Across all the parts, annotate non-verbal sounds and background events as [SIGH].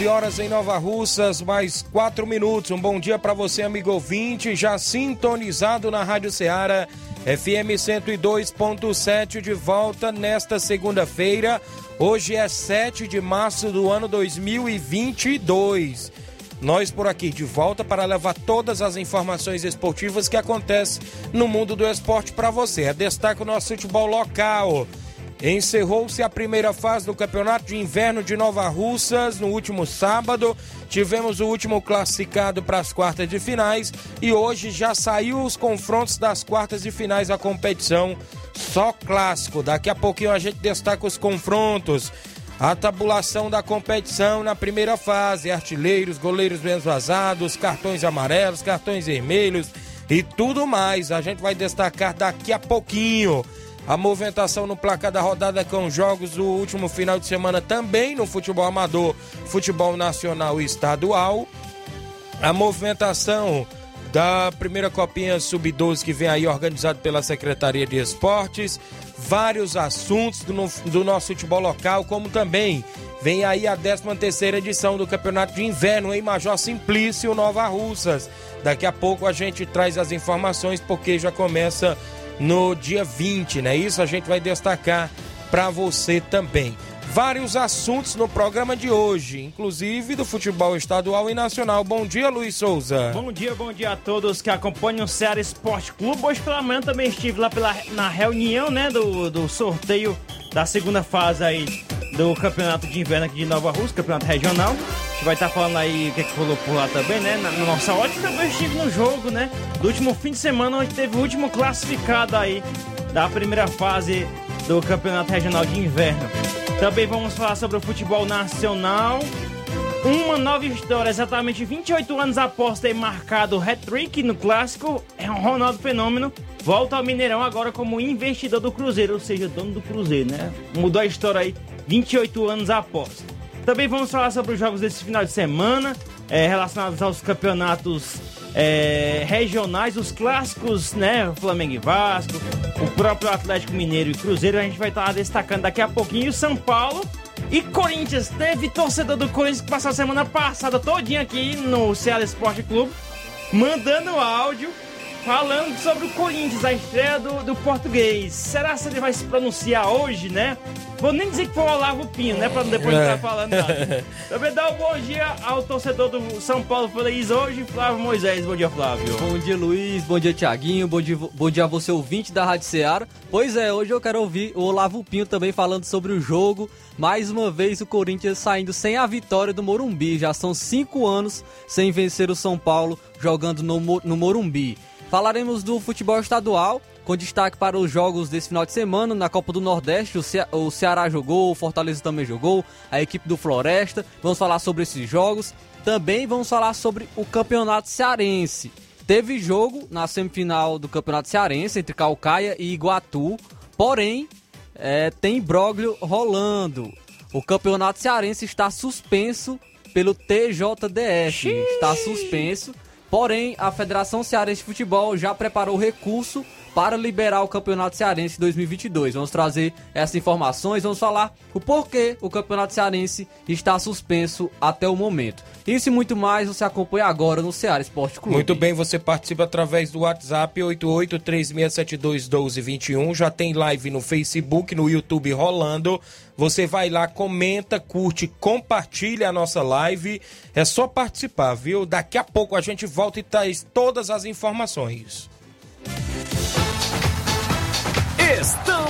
11 horas em Nova Russas, mais 4 minutos. Um bom dia para você, amigo ouvinte, já sintonizado na Rádio Ceará, FM 102.7, de volta nesta segunda-feira. Hoje é 7 de março do ano 2022. Nós por aqui de volta para levar todas as informações esportivas que acontecem no mundo do esporte para você. É destaque o nosso futebol local. Encerrou-se a primeira fase do Campeonato de Inverno de Nova Russas no último sábado. Tivemos o último classificado para as quartas de finais e hoje já saiu os confrontos das quartas de finais da competição. Só clássico. Daqui a pouquinho a gente destaca os confrontos. A tabulação da competição na primeira fase: artilheiros, goleiros bem vazados, cartões amarelos, cartões vermelhos e tudo mais. A gente vai destacar daqui a pouquinho. A movimentação no placar da rodada com jogos do último final de semana também no futebol amador, futebol nacional e estadual. A movimentação da primeira copinha sub-12 que vem aí organizado pela Secretaria de Esportes. Vários assuntos do, do nosso futebol local, como também vem aí a 13 terceira edição do Campeonato de Inverno em Major Simplício, Nova Russas. Daqui a pouco a gente traz as informações porque já começa no dia 20, né? Isso a gente vai destacar para você também. Vários assuntos no programa de hoje, inclusive do futebol estadual e nacional. Bom dia, Luiz Souza. Bom dia, bom dia a todos que acompanham o Ceará Esporte Clube. Hoje pela manhã também estive lá pela, na reunião, né, do, do sorteio da segunda fase aí do Campeonato de Inverno aqui de Nova Rússia, Campeonato Regional. A gente vai estar tá falando aí o que, é que rolou por lá também, né? Na, na nossa ótica também estive no jogo, né? Do último fim de semana, onde teve o último classificado aí da primeira fase do Campeonato Regional de Inverno. Também vamos falar sobre o futebol nacional. Uma nova história, exatamente 28 anos após ter marcado o hat-trick no clássico, é um Ronaldo Fenômeno volta ao Mineirão agora como investidor do Cruzeiro, ou seja, dono do Cruzeiro, né? Mudou a história aí 28 anos após. Também vamos falar sobre os jogos desse final de semana, é, relacionados aos campeonatos é, regionais, os clássicos, né? Flamengo e Vasco, o próprio Atlético Mineiro e Cruzeiro, a gente vai estar destacando daqui a pouquinho. O São Paulo e Corinthians. Teve torcedor do Corinthians que passou a semana passada todinha aqui no Ceará Esporte Clube, mandando áudio falando sobre o Corinthians, a estreia do, do português. Será que ele vai se pronunciar hoje, né? Vou nem dizer que foi o Olavo Pino, né? Pra depois não estar é. falando nada. [LAUGHS] Também dá um bom dia ao torcedor do São Paulo Feliz hoje, Flávio Moisés. Bom dia, Flávio. Bom dia, Luiz. Bom dia, Tiaguinho. Bom dia, bom dia a você, ouvinte da Rádio Ceará. Pois é, hoje eu quero ouvir o Olavo Pinho também falando sobre o jogo. Mais uma vez o Corinthians saindo sem a vitória do Morumbi. Já são cinco anos sem vencer o São Paulo jogando no, no Morumbi. Falaremos do futebol estadual, com destaque para os jogos desse final de semana. Na Copa do Nordeste, o, Ce o Ceará jogou, o Fortaleza também jogou, a equipe do Floresta. Vamos falar sobre esses jogos. Também vamos falar sobre o Campeonato Cearense. Teve jogo na semifinal do Campeonato Cearense entre Calcaia e Iguatu, porém é, tem imbróglio rolando. O Campeonato Cearense está suspenso pelo TJDF. Está suspenso Porém, a Federação Cearense de Futebol já preparou recurso para liberar o Campeonato Cearense 2022. Vamos trazer essas informações, vamos falar o porquê o Campeonato Cearense está suspenso até o momento. Isso e muito mais você acompanha agora no Ceará Esporte Clube. Muito bem, você participa através do WhatsApp 8836721221. Já tem live no Facebook, no YouTube rolando. Você vai lá, comenta, curte, compartilha a nossa live. É só participar, viu? Daqui a pouco a gente volta e traz todas as informações.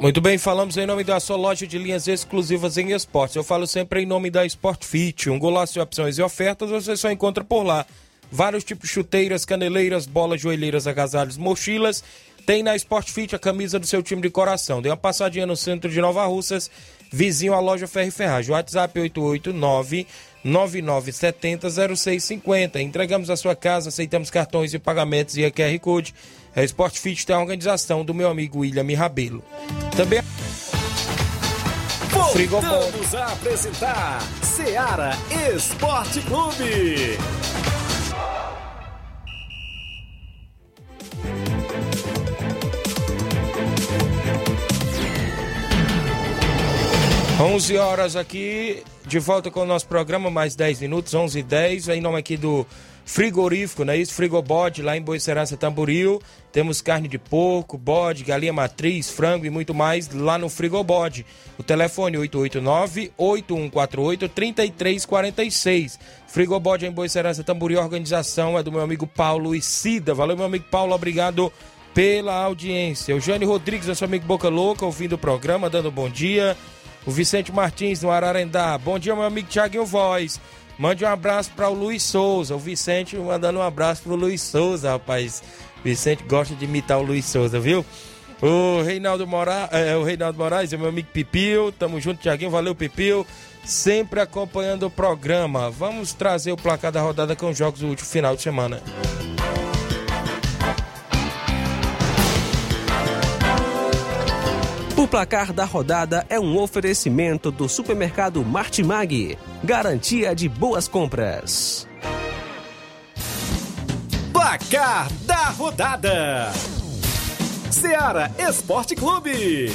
Muito bem, falamos em nome da sua loja de linhas exclusivas em esportes. Eu falo sempre em nome da Sport Fit. Um golaço de opções e ofertas você só encontra por lá. Vários tipos de chuteiras, caneleiras, bolas, joelheiras, agasalhos, mochilas. Tem na Sport Fit a camisa do seu time de coração. Dê uma passadinha no centro de Nova Russas, vizinho à loja Ferro e Ferragem. WhatsApp 889 9970 0650. Entregamos a sua casa, aceitamos cartões e pagamentos e a QR Code. A Sport Fit tem a organização do meu amigo William Rabelo. Também. Voltamos a apresentar Seara Esporte Clube. 11 horas aqui, de volta com o nosso programa, mais 10 minutos, 11 e 10, em nome aqui do frigorífico, não é isso? Frigobode, lá em Boicerança, Tamboril. Temos carne de porco, bode, galinha matriz, frango e muito mais lá no Frigobode. O telefone 889-8148-3346. Frigobode em Boicerança, Tamboril. Organização é do meu amigo Paulo Cida. Valeu, meu amigo Paulo, obrigado pela audiência. Eugênio Rodrigues, nosso amigo Boca Louca, ouvindo o programa, dando bom dia. O Vicente Martins, no Ararendá. Bom dia, meu amigo Thiaguinho Voz. Mande um abraço para o Luiz Souza. O Vicente mandando um abraço para o Luiz Souza, rapaz. Vicente gosta de imitar o Luiz Souza, viu? O Reinaldo, Mora... É, o Reinaldo Moraes é meu amigo Pipil. Tamo junto, Thiaguinho. Valeu, Pipil. Sempre acompanhando o programa. Vamos trazer o placar da rodada com os jogos do último final de semana. Placar da rodada é um oferecimento do supermercado Martimag. Garantia de boas compras. Placar da rodada: Seara Esporte Clube.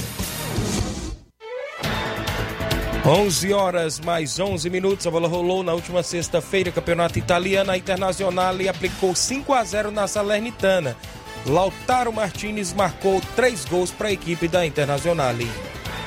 11 horas mais 11 minutos. A bola rolou na última sexta-feira. Campeonato italiano. A Internacional aplicou 5 a 0 na Salernitana. Lautaro Martinez marcou três gols para a equipe da Internacional.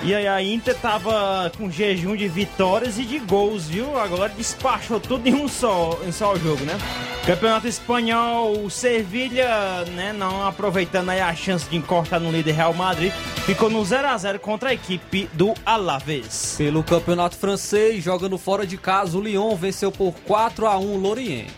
E aí a Inter tava com jejum de vitórias e de gols, viu? Agora despachou tudo em um só, em só jogo, né? Campeonato Espanhol, o Sevilha, né, não aproveitando aí a chance de encostar no líder Real Madrid, ficou no 0 a 0 contra a equipe do Alavés. Pelo Campeonato Francês, jogando fora de casa, o Lyon venceu por 4 a 1 o Lorient.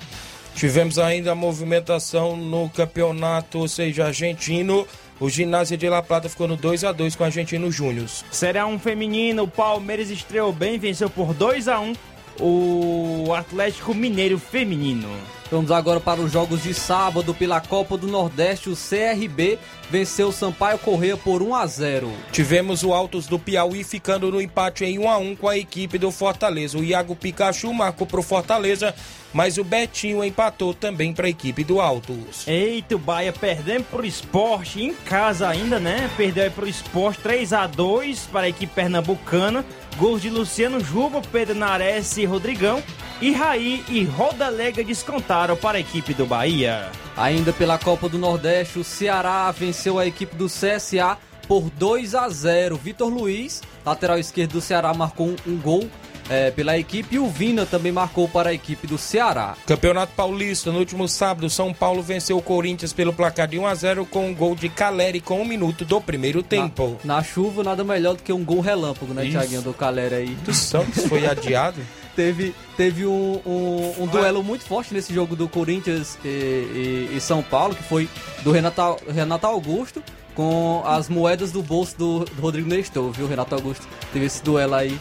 Tivemos ainda a movimentação no campeonato, ou seja, argentino. O ginásio de La Plata ficou no 2 a 2 com o Argentino Júnior. Série A1 feminino, o Palmeiras estreou bem, venceu por 2 a 1 o Atlético Mineiro feminino. Vamos agora para os jogos de sábado pela Copa do Nordeste. O CRB venceu o Sampaio Correia por 1 a 0. Tivemos o Altos do Piauí ficando no empate em 1 a 1 com a equipe do Fortaleza. O Iago Pikachu marcou para o Fortaleza, mas o Betinho empatou também para a equipe do Altos. Eita, o Bahia perdendo pro esporte em casa ainda, né? Perdeu aí pro esporte 3 a 2 para a equipe pernambucana. Gols de Luciano Juba, Pedro Nares e Rodrigão. E Raí e Rodalega descontaram para a equipe do Bahia. Ainda pela Copa do Nordeste, o Ceará venceu a equipe do CSA por 2 a 0. Vitor Luiz, lateral esquerdo do Ceará, marcou um, um gol é, pela equipe e o Vina também marcou para a equipe do Ceará. Campeonato Paulista, no último sábado, São Paulo venceu o Corinthians pelo placar de 1 a 0 com um gol de Caleri com um minuto do primeiro tempo. Na, na chuva, nada melhor do que um gol relâmpago, né, Isso. Thiaguinho, do Caleri aí. Do Santos foi adiado. [LAUGHS] Teve, teve um, um, um duelo muito forte nesse jogo do Corinthians e, e- e São Paulo, que foi do Renato, Renato Augusto com as moedas do bolso do, do Rodrigo Nestor, viu? Renato Augusto teve esse duelo aí.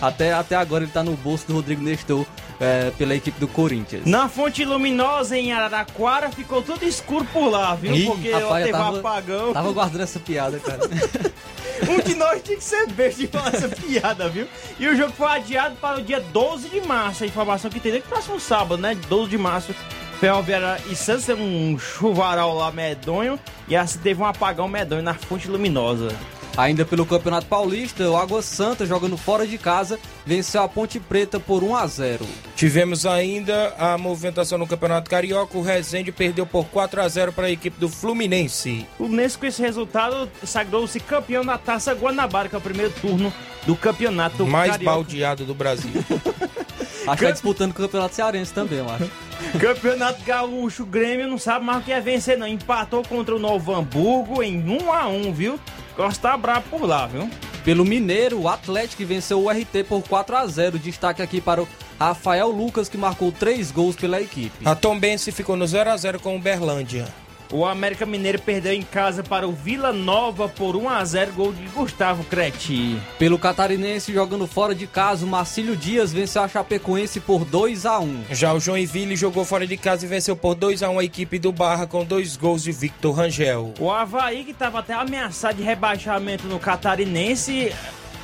até, até agora ele tá no bolso do Rodrigo Nestor é, pela equipe do Corinthians. Na fonte luminosa em Araraquara ficou tudo escuro por lá, viu? Ih, Porque Rapaz, teve tava, apagão. tava guardando essa piada, cara. [LAUGHS] Um de nós tinha que ser besta de falar essa piada, viu? E o jogo foi adiado para o dia 12 de março. A informação que tem é que próximo sábado, né? 12 de março. Ferroviária e Santos teve um chuvaral lá medonho. E assim teve um apagão medonho na fonte luminosa. Ainda pelo Campeonato Paulista, o Água Santa, jogando fora de casa, venceu a Ponte Preta por 1 a 0 Tivemos ainda a movimentação no Campeonato Carioca. O Rezende perdeu por 4 a 0 para a equipe do Fluminense. O Fluminense com esse resultado sagrou-se campeão da Taça Guanabara, que é o primeiro turno do campeonato Mais carioca. baldeado do Brasil. [LAUGHS] Acho que tá disputando o Campeonato Cearense também, eu acho. [LAUGHS] Campeonato Gaúcho, o Grêmio não sabe mais o que é vencer, não. Empatou contra o Novo Hamburgo em 1 a 1 viu? Gosta brabo por lá, viu? Pelo Mineiro, o Atlético venceu o RT por 4 a 0 Destaque aqui para o Rafael Lucas, que marcou 3 gols pela equipe. A Tombense ficou no 0 a 0 com o Berlândia. O América Mineiro perdeu em casa para o Vila Nova por 1 a 0 gol de Gustavo Creti. Pelo Catarinense, jogando fora de casa, o Marcílio Dias venceu a Chapecoense por 2 a 1 Já o Joinville jogou fora de casa e venceu por 2 a 1 a equipe do Barra com dois gols de Victor Rangel. O Havaí, que estava até ameaçado de rebaixamento no Catarinense,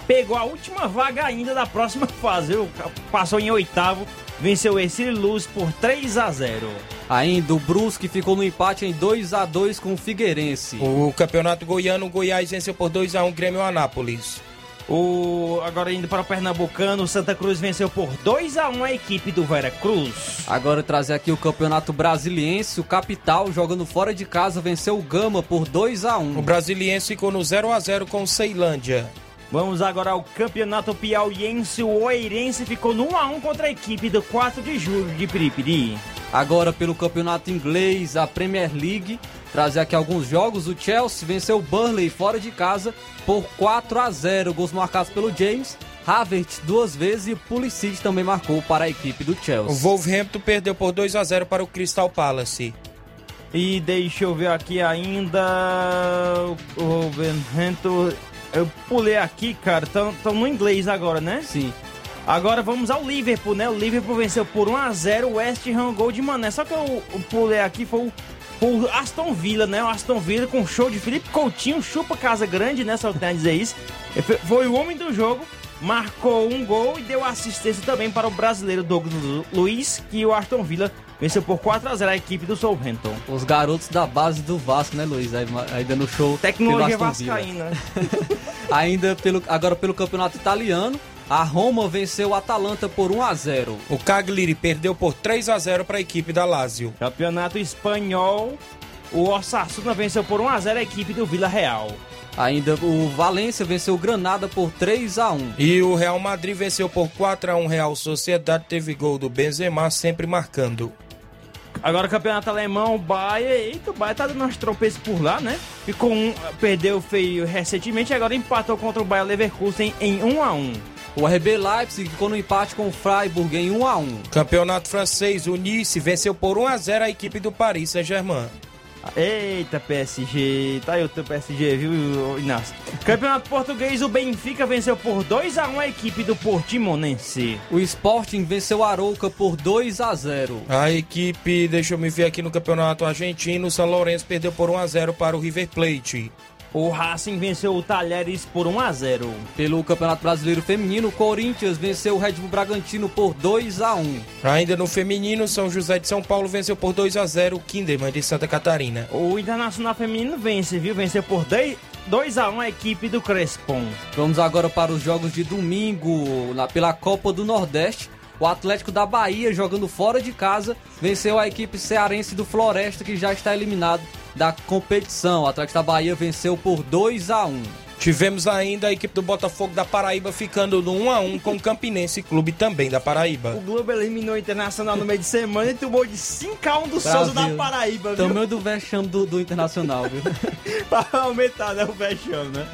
pegou a última vaga ainda da próxima fase. viu? Passou em oitavo, venceu o Ercílio Luz por 3 a 0 Ainda o Brusque ficou no empate em 2 a 2 com o Figueirense. O Campeonato Goiano, o Goiás venceu por 2 a 1 Grêmio Anápolis. O, agora indo para o Pernambucano, o Santa Cruz venceu por 2 a 1 a equipe do Vera Cruz. Agora trazer aqui o Campeonato Brasiliense, o Capital, jogando fora de casa, venceu o Gama por 2 a 1 O Brasiliense ficou no 0 a 0 com o Ceilândia. Vamos agora ao Campeonato Piauiense. O Oeirense ficou no 1 a 1 contra a equipe do 4 de julho de Piripiri. Agora pelo campeonato inglês, a Premier League, trazer aqui alguns jogos. O Chelsea venceu o Burnley fora de casa por 4 a 0, gols marcados pelo James. Havertz duas vezes e o Pulisic também marcou para a equipe do O Chelsea. Wolverhampton perdeu por 2 a 0 para o Crystal Palace. E deixa eu ver aqui ainda. O Wolverhampton. Eu pulei aqui, cara. Estão no inglês agora, né? Sim. Agora vamos ao Liverpool, né? O Liverpool venceu por 1 a 0 o West Ham gol de Mané. Só que eu, eu pulei aqui foi o, o Aston Villa, né? O Aston Villa com show de Felipe Coutinho, chupa casa grande, né? Só tem a dizer isso. Foi- o homem do jogo, marcou um gol e deu assistência também para o brasileiro Douglas Lu- Luiz, que o Aston Villa venceu por 4 a 0 a equipe do Southampton. Os garotos da base do Vasco, né, Luiz? Aí dando show. Tecnologia vascaína. [LAUGHS] Ainda pelo, agora pelo campeonato italiano, a Roma venceu o Atalanta por 1 a 0. O Cagliari perdeu por 3 a 0 para a equipe da Lazio. Campeonato espanhol, o Osasuna venceu por 1 a 0 a equipe do Vila Real. Ainda o Valência venceu o Granada por 3 a 1. E o Real Madrid venceu por 4 a 1 Real Sociedade, teve gol do Benzema, sempre marcando. Agora o campeonato alemão, o Bayern, eita, o Bayern tá dando umas tropeços por lá, né? Ficou um, perdeu feio recentemente, agora empatou contra o Bayern Leverkusen em 1 a 1 O RB Leipzig ficou no empate com o Freiburg em 1 a 1. Campeonato francês, o Nice venceu por 1 a 0 a equipe do Paris Saint-Germain. Eita, PSG, tá aí o teu PSG, viu, Inácio? Campeonato português, o Benfica venceu por 2 a 1 a equipe do Portimonense. O Sporting venceu o Arouca por 2 a 0. A equipe, deixa eu me ver aqui no campeonato argentino, o São Lourenço perdeu por 1 a 0 para o River Plate. O Racing venceu o Talheres por 1 a 0 Pelo Campeonato Brasileiro Feminino, o Corinthians venceu o Red Bull Bragantino por 2 a 1. Ainda no feminino, São José de São Paulo venceu por 2 a 0 o Kinderman de Santa Catarina. O Internacional Feminino vence, viu? Venceu por 2 a 1 a equipe do Crespon. Vamos agora para os jogos de domingo na, pela Copa do Nordeste. O Atlético da Bahia, jogando fora de casa, venceu a equipe cearense do Floresta, que já está eliminado da competição. O Atlético da Bahia venceu por 2 a 1. Tivemos ainda a equipe do Botafogo da Paraíba ficando no 1 a 1 com o Campinense Clube também da O Paraíba. Globo eliminou o Internacional no meio de semana e tomou de 5x1 do Souza da Brasil. Paraíba, viu? Tamanho do vexame do, do Internacional, viu? [LAUGHS] pra aumentar, né, o vexame, né?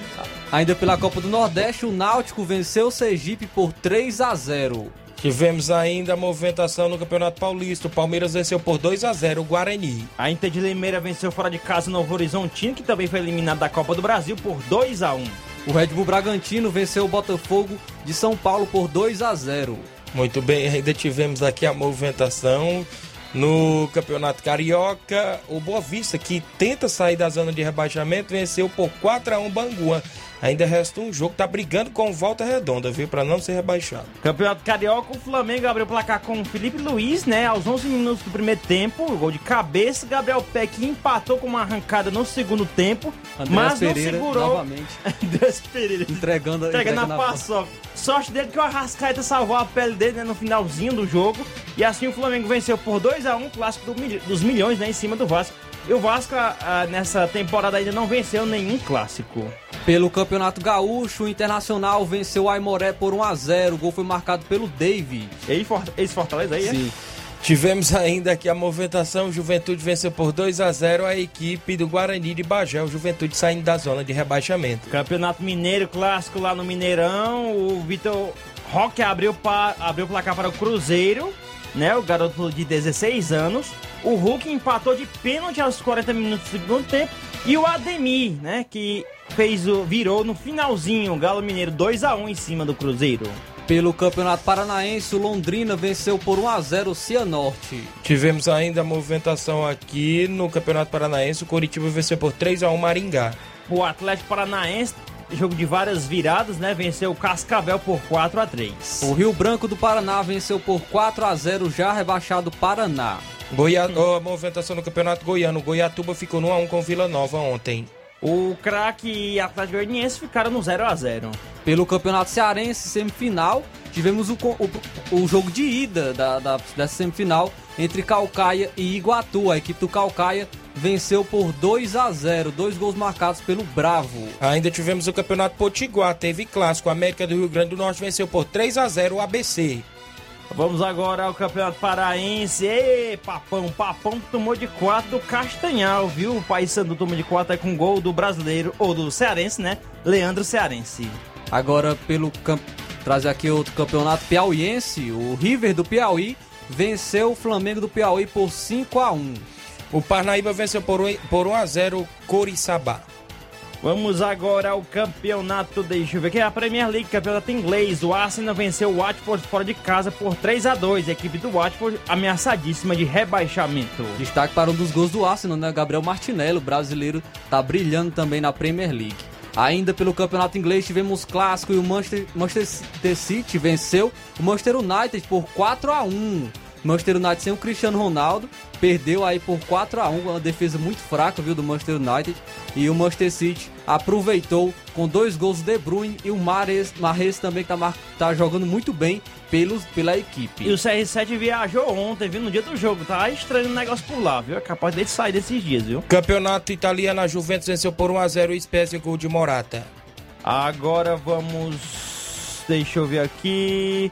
Ainda pela Copa do Nordeste, o Náutico venceu o Sergipe por 3 a 0 Tivemos ainda a movimentação no Campeonato Paulista. O Palmeiras venceu por 2 a 0 o Guarani. A Inter de Limeira venceu fora de casa o Novo Horizontino, que também foi eliminado da Copa do Brasil por 2 a 1 O Red Bull Bragantino venceu o Botafogo de São Paulo por 2 a 0 Muito bem, ainda tivemos aqui a movimentação no Campeonato Carioca. O Boa Vista, que tenta sair da zona de rebaixamento, venceu por 4 a 1 Banguan. Ainda resta um jogo, tá brigando com volta redonda, viu? Pra não ser rebaixado. Campeonato Carioca, o Flamengo abriu o placar com o Felipe Luiz, né? Aos 11 minutos do primeiro tempo, gol de cabeça. Gabriel Peck empatou com uma arrancada no segundo tempo, Andrés mas Pereira não segurou. novamente [LAUGHS] Andrés Pereira. entregando, Entregando entregando a a paçoca. Sorte dele que o Arrascaeta salvou a pele dele né, no finalzinho do jogo. E assim o Flamengo venceu por 2x1 o clássico do dos milhões né, em cima do Vasco. E o Vasco ah, ah, nessa temporada ainda não venceu nenhum clássico. Pelo Campeonato Gaúcho, o Internacional venceu o Aimoré por 1 a 0 O gol foi marcado pelo David. Ex-Fortaleza aí, é? Sim. Tivemos ainda aqui a movimentação. Juventude venceu por 2 a 0 a equipe do Guarani de Bagé. O Juventude saindo da zona de rebaixamento. Campeonato Mineiro clássico lá no Mineirão. O Vitor Roque abriu, pa, abriu o placar para o Cruzeiro, né? O garoto de 16 anos. O Hulk empatou de pênalti aos 40 minutos do segundo tempo. E o Ademir, né? Que fez o, virou no finalzinho. O Galo Mineiro 2 a 1 em cima do Cruzeiro. Pelo Campeonato Paranaense, o Londrina venceu por 1 a 0 o Cianorte. Tivemos ainda a movimentação aqui no Campeonato Paranaense. O Coritiba venceu por 3 a 1 Maringá. O Atlético Paranaense, jogo de várias viradas, né? Venceu o Cascavel por 4 a 3 O Rio Branco do Paraná venceu por 4 a 0 já rebaixado Paraná. Goiá... ó, a movimentação no Campeonato Goiano. Goiatuba ficou no 1 a 1 com Vila Nova ontem. O craque e Atlético Goianiense ficaram no 0 a 0 Pelo Campeonato Cearense, semifinal, tivemos o, o, o jogo de ida da, da, dessa semifinal entre Calcaia e Iguatu. A equipe do Calcaia venceu por 2 a 0 dois gols marcados pelo Bravo. Ainda tivemos o Campeonato Potiguar. Teve clássico. A América do Rio Grande do Norte venceu por 3 a 0 o ABC. Vamos agora ao Campeonato Paraense. Ê, Papão, Papão que tomou de 4 do Castanhal, viu? O Paysandu tomou de 4 aí com gol do brasileiro, ou do cearense, né? Leandro Cearense. Agora, pelo cam- trazer aqui outro campeonato piauiense, o River do Piauí venceu o Flamengo do Piauí por 5 a 1 O Parnaíba venceu por 1 por 1 a 0 o Coriçaba. Vamos agora ao campeonato, deixa eu ver aqui, a Premier League, campeonato inglês. O Arsenal venceu o Watford fora de casa por 3 a 2 A equipe do Watford ameaçadíssima de rebaixamento. Destaque para um dos gols do Arsenal, né? Gabriel Martinelli, brasileiro, tá brilhando também na Premier League. Ainda pelo campeonato inglês tivemos clássico e o Manchester, Manchester City venceu o Manchester United por 4 a 1 Manchester United sem o Cristiano Ronaldo perdeu aí por 4 a 1 uma defesa muito fraca, viu, do Manchester United. E o Manchester City aproveitou com dois gols do De Bruyne e o Mahrez também que tá, tá jogando muito bem pelos, pela equipe. E o CR7 viajou ontem, viu, no dia do jogo. Tá estranho o negócio por lá, viu? É capaz dele sair desses dias, viu? Campeonato italiano, a Juventus venceu por 1 a 0 o Spezia gol de Morata. Agora vamos. Deixa eu ver aqui.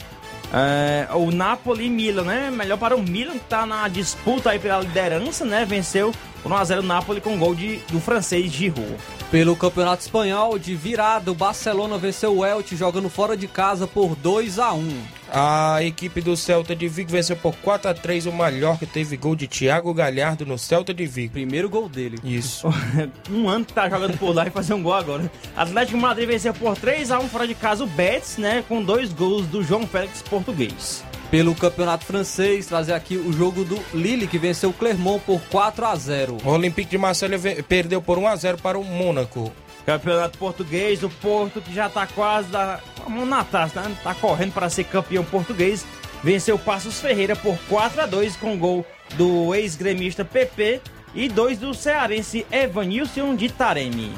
É, o Napoli e Milan, né? Melhor para o Milan, que tá na disputa aí pela liderança, né? Venceu por 1x0 o Napoli com gol de, do francês Giroud. Pelo Campeonato Espanhol, de virada, o Barcelona venceu o Elche jogando fora de casa por 2 a 1 A equipe do Celta de Vigo venceu por 4 a 3 o Mallorca, teve gol de Thiago Galhardo no Celta de Vigo. Primeiro gol dele. Isso. [LAUGHS] um ano que tá jogando por lá e fazer um gol agora. Atlético de Madrid venceu por 3x1 fora de casa o Betis, né? Com dois gols do João Félix português. Pelo Campeonato Francês, trazer aqui o jogo do Lille, que venceu o Clermont por 4 a 0 O Olympique de Marselha ve- perdeu por 1 a 0 para o Mônaco. Campeonato português, o Porto que já tá quase da mão na taça, né? Tá correndo para ser campeão português. Venceu o Passos Ferreira por 4 a 2 com gol do ex-gremista PP e dois do cearense Evanilson de Taremi.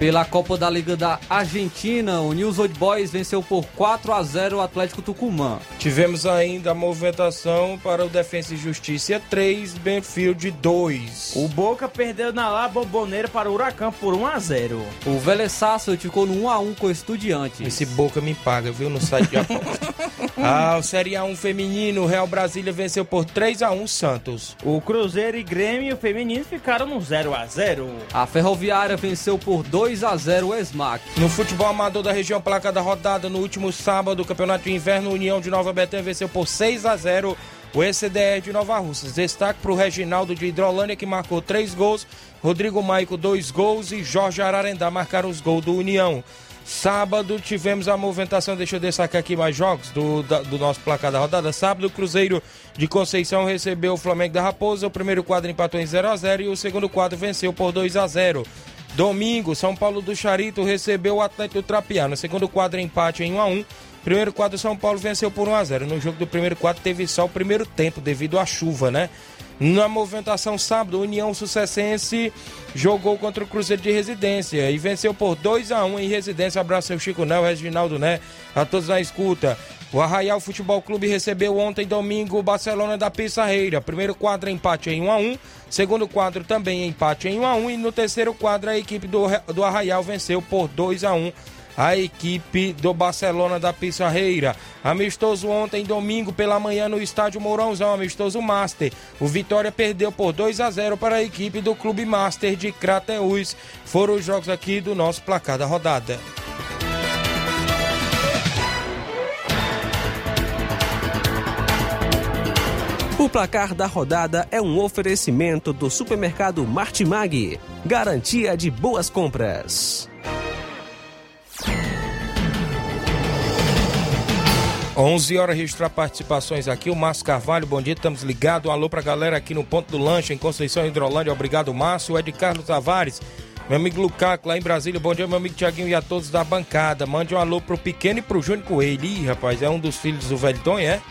Pela Copa da Liga da Argentina, o News Old Boys venceu por 4 a 0 o Atlético Tucumã. Tivemos ainda a movimentação para o Defensa e Justiça 3, Benfield 2. O Boca perdeu na La Bomboneira para o Huracan por 1 a 0. O Vélez Sarsfield ficou no 1 a 1 com o Estudiantes. Esse Boca me paga, viu, no site de aposta. [LAUGHS] ah, o Série A1 feminino, o Real Brasília venceu por 3 a 1 Santos. O Cruzeiro e Grêmio feminino ficaram no 0 a 0. A Ferroviária venceu por 2 a 0 o Esmac. No futebol amador da região placa da rodada, no último sábado, o Campeonato de Inverno União de Nova Betânia venceu por 6 a 0 o ECDR de Nova Russas. Destaque para o Reginaldo de Hidrolândia, que marcou três gols, Rodrigo Maico, dois gols e Jorge Ararendá marcaram os gols do União. Sábado tivemos a movimentação, deixa eu destacar aqui mais jogos do, da, do nosso placar da rodada. Sábado, o Cruzeiro de Conceição recebeu o Flamengo da Raposa. O primeiro quadro empatou em 0 a 0 e o segundo quadro venceu por 2 a 0 Domingo, São Paulo do Charito recebeu o Atlético Trapiano. Segundo quadro, empate em 1 a 1 Primeiro quadro, São Paulo venceu por 1 a 0 No jogo do primeiro quadro, teve só o primeiro tempo devido à chuva, né? Na movimentação sábado, União Sucessense jogou contra o Cruzeiro de Residência e venceu por 2 a 1 em Residência. Abraço ao Chico Nel, Reginaldo Né, a todos na escuta. O Arraial Futebol Clube recebeu ontem, domingo, o Barcelona da Pissarreira. Primeiro quadro, empate em 1 a 1 Segundo quadro, também empate em 1 a 1 E no terceiro quadro, a equipe do, do Arraial venceu por 2 a 1 a equipe do Barcelona da Pissarreira. Amistoso ontem, domingo, pela manhã, no estádio Mourãozão, amistoso Master. O Vitória perdeu por 2 a 0 para a equipe do Clube Master de Crateús. Foram os jogos aqui do nosso placar da rodada. O placar da rodada é um oferecimento do supermercado Martimag. Garantia de boas compras. 11 horas registrar participações aqui. O Márcio Carvalho, bom dia, estamos ligados. Um alô pra galera aqui no Ponto do Lanche, em Conceição Hidrolândia. Obrigado, Márcio. O Ed Carlos Tavares, meu amigo Lucaco lá em Brasília. Bom dia, meu amigo Tiaguinho e a todos da bancada. Mande um alô pro pequeno e pro Júnior Coelho. Ih, rapaz, é um dos filhos do velho é?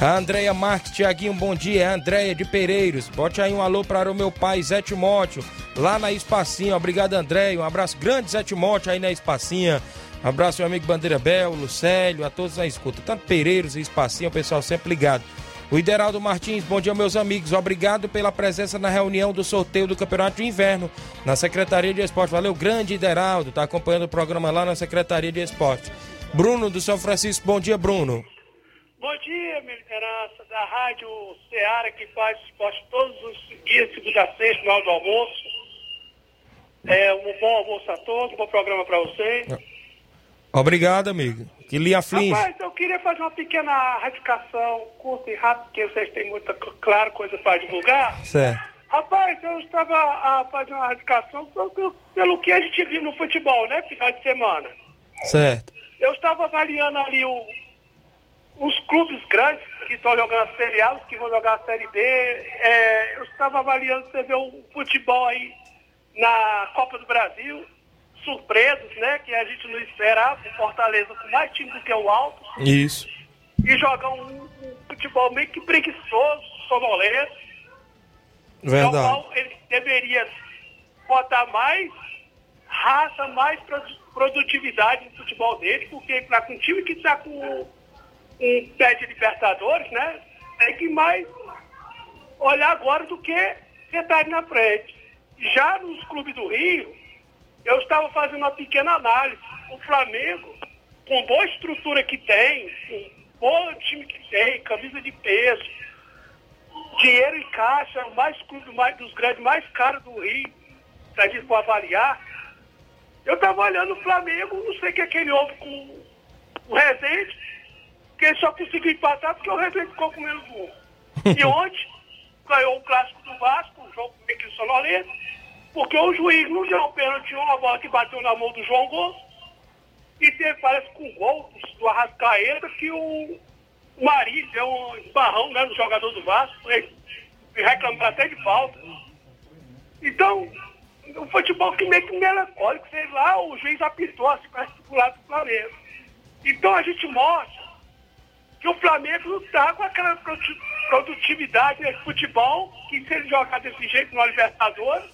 A Andréia Marques, Tiaguinho, bom dia. É a Andréia de Pereiros. Bote aí um alô para o meu pai, Zé Timóteo, lá na Espacinha. Obrigado, Andréia. Um abraço grande, Zé Timóteo, aí na Espacinha. Abraço, meu amigo Bandeira Bel, Lucélio, a todos na escuta. Tanto Pereiros e Espacinha, o pessoal sempre ligado. O Ideraldo Martins, bom dia, meus amigos. Obrigado pela presença na reunião do sorteio do Campeonato de Inverno na Secretaria de Esporte. Valeu, grande Ideraldo. Tá acompanhando o programa lá na Secretaria de Esporte. Bruno do São Francisco, bom dia, Bruno. Bom dia, minha liderança da Rádio Ceará, que faz esporte todos os dias, segunda a sexta, no hora do almoço. É, um bom almoço a todos, um bom programa para vocês. Obrigado, amigo. Que lhe aflige. Rapaz, eu queria fazer uma pequena radicação curta e rápida, porque vocês têm muita, claro, coisa para divulgar. Certo. Rapaz, eu estava a fazer uma radicação pelo, pelo que a gente viu no futebol, né, final de semana. Certo. Eu estava avaliando ali o, os clubes grandes que estão jogando a Série A, os que vão jogar a Série B. É, eu estava avaliando, você vê o futebol aí na Copa do Brasil, surpresos, né? Que a gente não esperava, o Fortaleza com mais time do que o Alto. Isso. E jogar um, um futebol meio que preguiçoso, sonolento. Verdade. Qual ele deveria botar mais raça, mais produ- produtividade no futebol dele, porque para um time que está com um pé de Libertadores, né? Tem que mais olhar agora do que sentar na frente. Já nos clubes do Rio, eu estava fazendo uma pequena análise. O Flamengo, com boa estrutura que tem, com bom time que tem, camisa de peso, dinheiro em caixa, o mais clube mais, dos grandes mais caros do Rio, se a gente for avaliar. Eu estava olhando o Flamengo, não sei o que, é que ele houve com o Rezende, que ele só conseguiu empatar porque o Rezende ficou com menos um. E [LAUGHS] ontem ganhou o clássico do Vasco, um jogo meio que sonolento, porque o juiz não deu um pênalti, uma bola que bateu na mão do João Gomes, e teve, parece, com o gol do Arrascaeta, que o Mari deu um esbarrão né, no jogador do Vasco, ele reclamou até de falta. Então, o futebol que meio que melancólico, sei lá, o juiz apitou assim para estipular do Flamengo. Então a gente mostra que o Flamengo não está com aquela produ- produtividade nesse futebol, que se ele jogar desse jeito no Libertadores,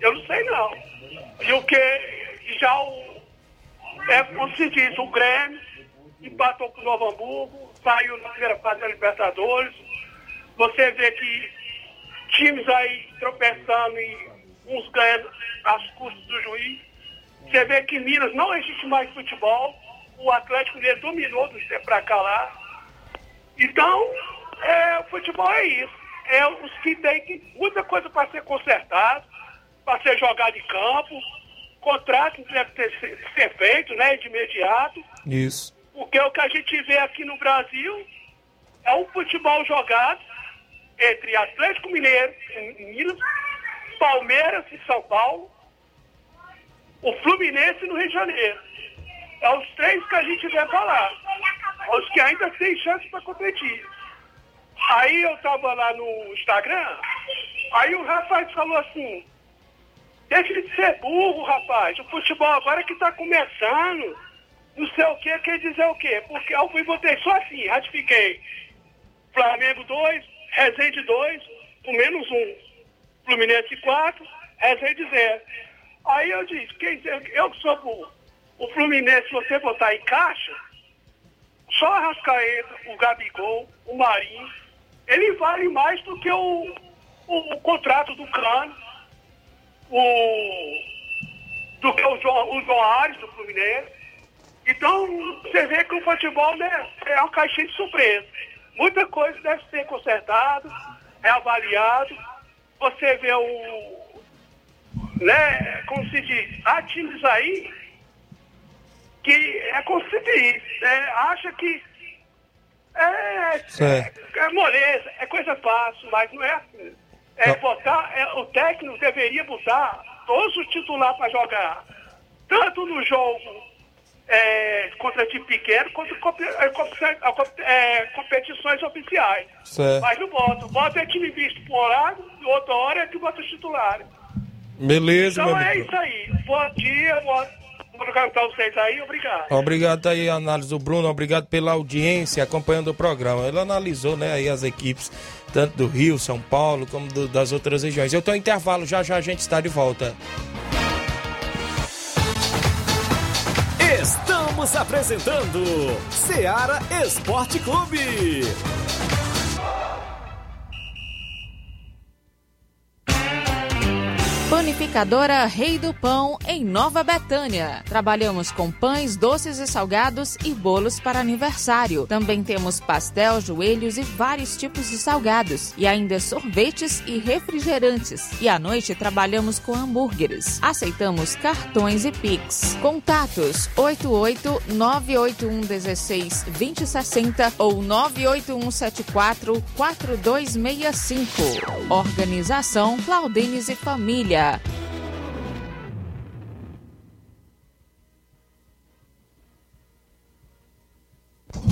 eu não sei não. E o que já o, é, como se diz, o Grêmio empatou com o Novo Hamburgo, saiu na primeira fase da Libertadores. Você vê que times aí tropeçando e uns ganhando às custas do juiz. Você vê que Minas não existe mais futebol. O Atlético Mineiro dominou do para cá lá. Então, é, o futebol é isso. É os que tem que, muita coisa para ser consertado, para ser jogado em campo, contrato deve ter, ser, feito, né, de imediato. Isso. Porque o que a gente vê aqui no Brasil é um futebol jogado entre Atlético Mineiro Minas, Palmeiras em São Paulo, o Fluminense no Rio de Janeiro. É os três que a gente vê falar. Os que ainda têm chance para competir. Aí eu tava lá no Instagram, aí o rapaz falou assim, deixa de ser burro, rapaz, o futebol agora que tá começando, não sei o que, quer dizer o quê? Porque eu fui botei só assim, ratifiquei. Flamengo 2, Resende 2, com menos um. Fluminense 4, Resende 0. Aí eu disse, quem, eu que sou burro, o Fluminense, se você botar em caixa, só a Rascaeta, o Gabigol, o Marinho, ele vale mais do que o, o, o contrato do Cano, o, do que o João, o João Ares, do Fluminense. Então, você vê que o futebol né, é uma caixinha de surpresa. Muita coisa deve ser consertada, é avaliado. Você vê o. Né, como se diz, há times aí que é diz, né, acha que é, é, é moleza, é coisa fácil, mas não é assim. É botar, é, o técnico deveria botar todos os titulares para jogar, tanto no jogo é, contra time pequeno, quanto é, competições oficiais. Certo. Mas não bota. Bota é time visto por um lado, e outra hora é que bota os titulares. Beleza, Então é amigo. isso aí. Bom dia, bom, vou cantar vocês aí, obrigado. Obrigado aí análise do Bruno, obrigado pela audiência acompanhando o programa. Ele analisou, né, aí as equipes tanto do Rio, São Paulo, como do- das outras regiões. Eu tô em intervalo, já já a gente está de volta. Estamos apresentando Seara Esporte Clube. Panificadora Rei do Pão, em Nova Betânia. Trabalhamos com pães, doces e salgados e bolos para aniversário. Também temos pastel, joelhos e vários tipos de salgados. E ainda sorvetes e refrigerantes. E à noite trabalhamos com hambúrgueres. Aceitamos cartões e Pix. Contatos 88 981 16 2060 ou 981 74 4265. Organização Claudines e Família.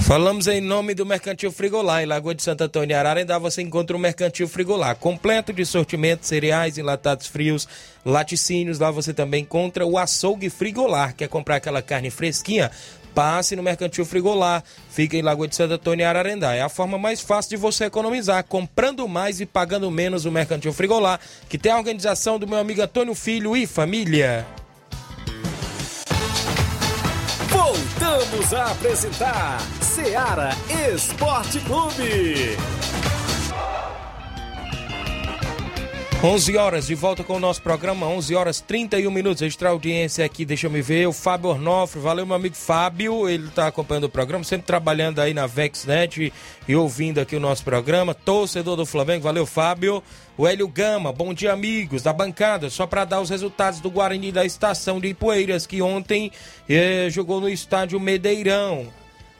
Falamos em nome do Mercantil Frigolar, em Lagoa de Santo Antônio e Ararendá, você encontra o Mercantil Frigolar, completo de sortimento, cereais, enlatados frios, laticínios, lá você também encontra o açougue frigolar, quer comprar aquela carne fresquinha? Passe no Mercantil Frigolar, fica em Lagoa de Santo Antônio e Ararendá. É a forma mais fácil de você economizar, comprando mais e pagando menos o Mercantil Frigolar, que tem a organização do meu amigo Antônio Filho e família. Voltamos a apresentar Seara Esporte Clube. 11 horas, de volta com o nosso programa, 11 horas 31 minutos, extra audiência aqui, deixa eu me ver, o Fábio Ornofre, valeu meu amigo Fábio, ele tá acompanhando o programa, sempre trabalhando aí na VexNet e, ouvindo aqui o nosso programa, torcedor do Flamengo, valeu Fábio, o Hélio Gama, bom dia amigos da bancada, só para dar os resultados do Guarani da estação de Ipueiras, que ontem eh, jogou no estádio Medeirão,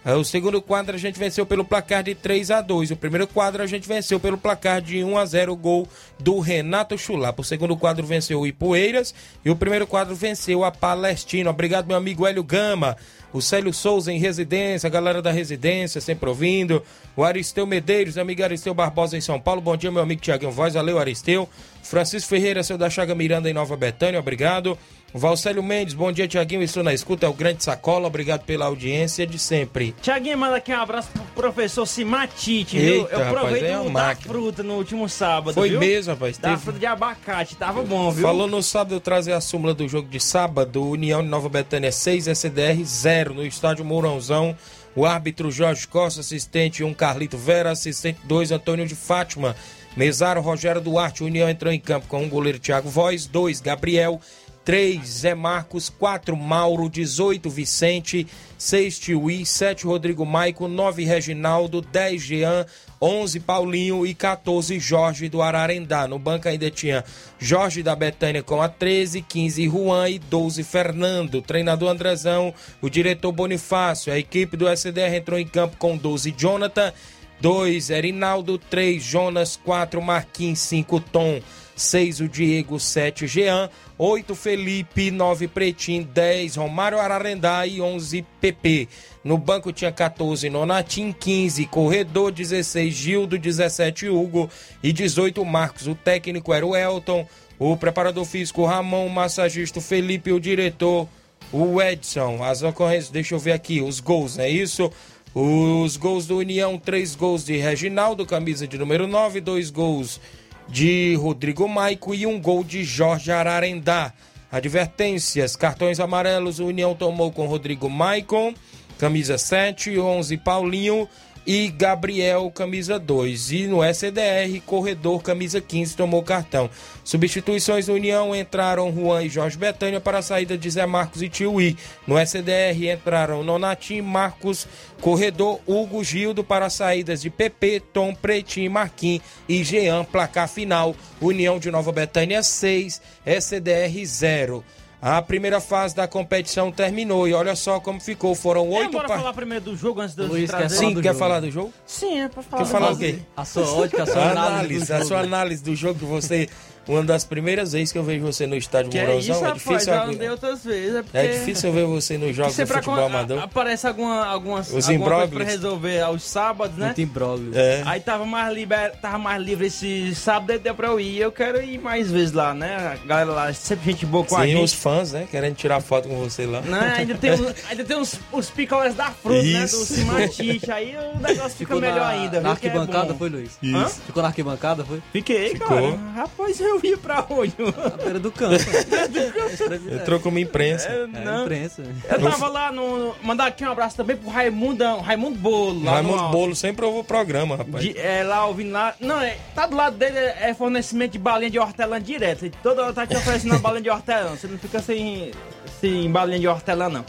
O segundo quadro a gente venceu pelo placar de 3 a 2 O primeiro quadro a gente venceu pelo placar de 1 a 0 o gol do Renato Chulapa. O segundo quadro venceu o Ipueiras e o primeiro quadro venceu a Palestina. Obrigado, meu amigo Hélio Gama. o Célio Souza em residência, a galera da residência sempre ouvindo, o Aristeu Medeiros, amigo Aristeu Barbosa em São Paulo, bom dia meu amigo Tiaguinho Voz, valeu Aristeu, Francisco Ferreira, seu da Chaga Miranda em Nova Betânia, obrigado, Valcélio Mendes, bom dia Tiaguinho, estou na escuta, é o Grande Sacola, obrigado pela audiência de sempre. Tiaguinho, manda aqui um abraço pro professor Simatite, viu? Eu rapaz, provei é do, uma da máquina. fruta no último sábado, Foi viu? mesmo, rapaz, Da teve- fruta de abacate, tava bom, viu? Falou no sábado eu trazer a súmula do jogo de sábado, União de Nova Betânia 6, SDR 0 no estádio Mourãozão. O árbitro Jorge Costa, assistente 1 Carlito Vera, assistente 2 Antônio de Fátima. Mesário Rogério Duarte, União entrou em campo com um goleiro Thiago Voz, 2 Gabriel, 3 Zé Marcos, 4 Mauro, 18 Vicente, 6 Tiuí, 7 Rodrigo Maico, 9 Reginaldo, 10 Jean, 11 Paulinho e 14 Jorge do Ararendá. No banco ainda tinha Jorge da Betânia com a 13, 15 Juan e 12 Fernando. Treinador Andrezão, o diretor Bonifácio. A equipe do SDR entrou em campo com 12 Jonathan, 2 Erinaldo, 3 Jonas, 4 Marquinhos, 5 Tom, 6 o Diego, 7 Jean, 8 Felipe, 9 Pretinho, 10 Romário Ararendá e 11 PP. No banco tinha 14 Nonatim, 15 Corredor, 16 Gildo, 17 Hugo e 18 Marcos. O técnico era o Elton, o preparador físico Ramon, o massagista Felipe o diretor o Edson. As ocorrências, deixa eu ver aqui, os gols, é isso? Os gols do União, três gols de Reginaldo, camisa de número 9, dois gols de Rodrigo Maico e um gol de Jorge Ararendá. Advertências, cartões amarelos, o União tomou com Rodrigo Maicon, camisa 7, 11 Paulinho e Gabriel, camisa 2. E no SDR, Corredor, camisa 15, tomou cartão. Substituições União entraram Juan e Jorge Betânia para a saída de Zé Marcos e Tiuí. No SDR entraram Nonatim, Marcos, Corredor, Hugo Gildo para as saídas de PP, Tom, Pretinho, Marquim e Jean. Placar final, União de Nova Betânia 6, SDR 0. A primeira fase da competição terminou e olha só como ficou. Foram oito bora par- falar primeiro do jogo antes de eu Luiz, quer trazer. falar Sim, do quer jogo? falar do jogo? Sim, é pra falar. Quer falar o quê? A sua ótica, a sua A análise. a jogo. sua análise do jogo que você. Uma das primeiras vezes que eu vejo você no estádio Que é Mourãozão. isso, É, rapaz, difícil, já andei outras vezes. É, porque... é difícil eu ver você nos jogos do futebol acon- amador. a- aparece alguma, algumas Os alguma coisa pra resolver aos sábados, né? Muito imbróglio. É. Aí tava mais, liber, tava mais livre esse sábado, aí deu pra eu ir. Eu quero ir mais vezes lá, né? A galera lá, sempre gente boa com a Sim, gente. os fãs, né? Querendo tirar foto com você lá. Né? Ainda tem, [LAUGHS] os- ainda tem os, os picolés da fruta, né? Do Isso. Simatite. Aí o negócio fica Ficou melhor na, ainda. na é arquibancada, bom. foi, Luiz? Hã? Ficou na arquibancada, foi? Fiquei, Ficou. cara. Rapaz, eu ia pra onde? Na beira do campo. [LAUGHS] Entrou como imprensa. É, É, não. imprensa. Eu tava lá no. Mandar aqui um abraço também pro Raimundão, Raimundo Bolo. Lá no Raimundo alto. Bolo sempre ouve o programa, rapaz. De- é, lá ouvindo lá. Não, é, tá do lado dele é, é fornecimento de balinha de hortelã direto. Toda hora tá te oferecendo uma balinha de hortelã. Você não fica sem, sem balinha de hortelã, não.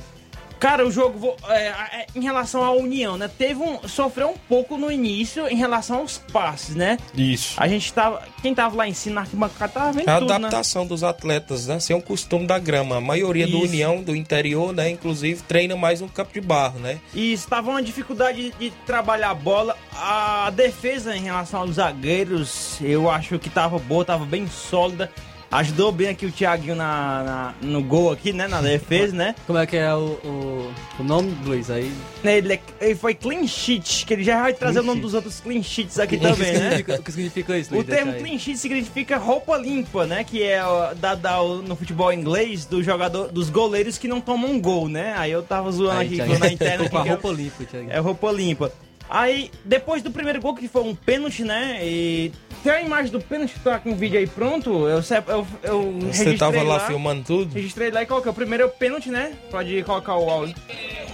Cara, o jogo, é, é, em relação à União, né? Teve um. Sofreu um pouco no início em relação aos passes, né? Isso. A gente tava. Quem tava lá em cima na arquibancada tava vendo É A tudo, né? adaptação dos atletas, né? Sem o costume da grama. A maioria do Isso. União, do interior, né? Inclusive, treina mais no campo de barro, né? E estava uma dificuldade de, de trabalhar a bola. A defesa em relação aos zagueiros, eu acho que tava boa, tava bem sólida. Ajudou bem aqui o Thiaguinho na, na- no gol aqui, né? Na defesa, né? Como é que é o, o, o nome, Luiz? Aí. Ele, é- ele foi clean sheet, que ele já vai trazer o nome dos outros clean sheets aqui [LAUGHS] também, né? O que significa isso, O Luiz? termo Deixa aí. clean sheet significa roupa limpa, né? Que é ó, dado ao- no futebol inglês do jogador, dos goleiros que não tomam gol, né? Aí eu tava zoando Aí, aqui na eu- [LAUGHS] roupa limpa, Thiago. É roupa limpa. Aí, depois do primeiro gol, que foi um pênalti, né? E tem a imagem do pênalti, tá com o vídeo aí pronto. Eu, eu, eu Você tava lá filmando tudo? Registrei lá e coloquei. O primeiro é o pênalti, né? Pode colocar o áudio.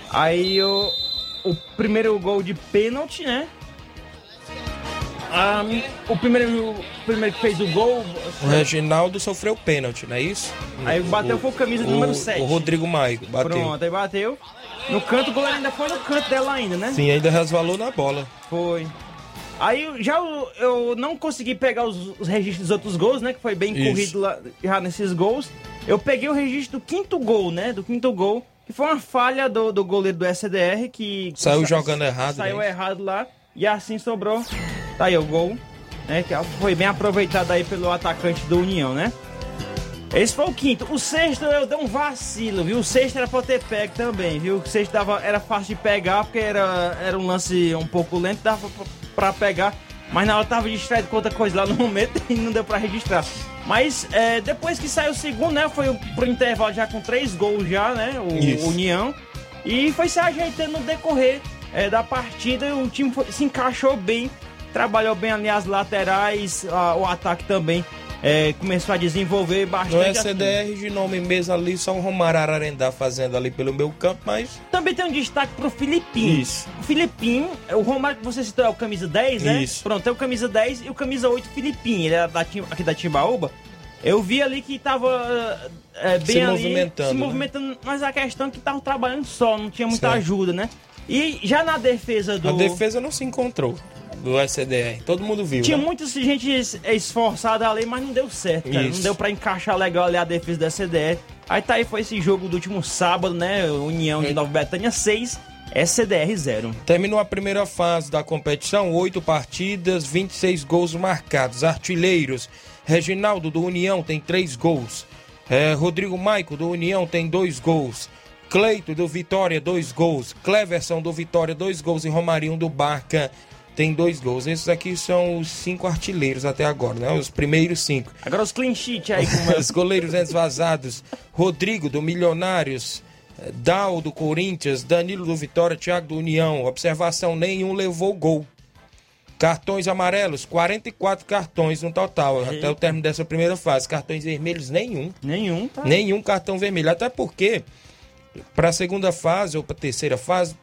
Aí o, o primeiro gol de pênalti, né? Ah, o, primeiro, o primeiro que fez o gol. O Reginaldo sofreu pênalti, não é isso? Aí bateu foi o camisa número 7. O Rodrigo Maico bateu. Pronto, aí bateu. No canto, o goleiro ainda foi no canto dela ainda, né? Sim, ainda resvalou na bola. Foi. Aí já eu, eu não consegui pegar os, os registros dos outros gols, né? Que foi bem Isso. corrido lá, já nesses gols. Eu peguei o registro do quinto gol, né? Do quinto gol. Que foi uma falha do, do goleiro do SDR que. Saiu sa- jogando errado, Saiu né? errado lá. E assim sobrou. Tá aí o gol. Né, que foi bem aproveitado aí pelo atacante do União, né? Esse foi o quinto. O sexto eu dei um vacilo, viu? O sexto era pra ter pego também, viu? O sexto dava, era fácil de pegar, porque era, era um lance um pouco lento, dava pra, pra pegar. Mas na hora tava distraído com outra coisa lá no [LAUGHS] momento e não deu pra registrar. Mas é, depois que saiu o segundo, né? Foi pro intervalo já com três gols já, né? O, Isso. o União. E foi se ajeitando no decorrer é, da partida. O time foi- se encaixou bem. Trabalhou bem ali as laterais, a- o ataque também. é, começou a desenvolver bastante. assim. SDR de nome mesmo ali, só o Romário Ararendá fazendo ali pelo meu campo, mas Também tem um destaque pro Filipinho. Isso. O Filipinho, o Romário que você citou é o camisa 10, né? Isso. Pronto, é o camisa 10 e o camisa 8 Filipinho. Ele é da, aqui da Timbaúba. Eu vi ali que tava é, bem Se ali, movimentando, Se né? movimentando, mas a questão é que estavam trabalhando só, não tinha muita Certo. ajuda, né? E já na defesa do. a defesa não se encontrou do SDR. Todo mundo viu. Tinha né? muita gente es- esforçada ali, mas não deu certo, cara. Não Isso. deu pra encaixar legal ali a defesa da CDR. Aí tá aí, foi esse jogo do último sábado, né? União de Nova Betânia 6, SDR 0. Terminou a primeira fase da competição, oito partidas, 26 gols marcados. Artilheiros, Reginaldo do União tem três gols. É, Rodrigo Maico do União tem dois gols. Cleito do Vitória, dois gols. Cleverson do Vitória, dois gols. E Romarinho do Barca tem dois gols. Esses aqui são os cinco artilheiros até agora, né? Os primeiros cinco. Agora os clean sheet aí, como [LAUGHS] Os goleiros desvazados: Rodrigo do Milionários, Dal do Corinthians, Danilo do Vitória, Thiago do União. Observação: nenhum levou gol. Cartões amarelos, 44 cartões no total, até o término dessa primeira fase. Cartões vermelhos, nenhum. Nenhum, tá? Nenhum cartão vermelho. Até porque, para a segunda fase ou para a terceira fase,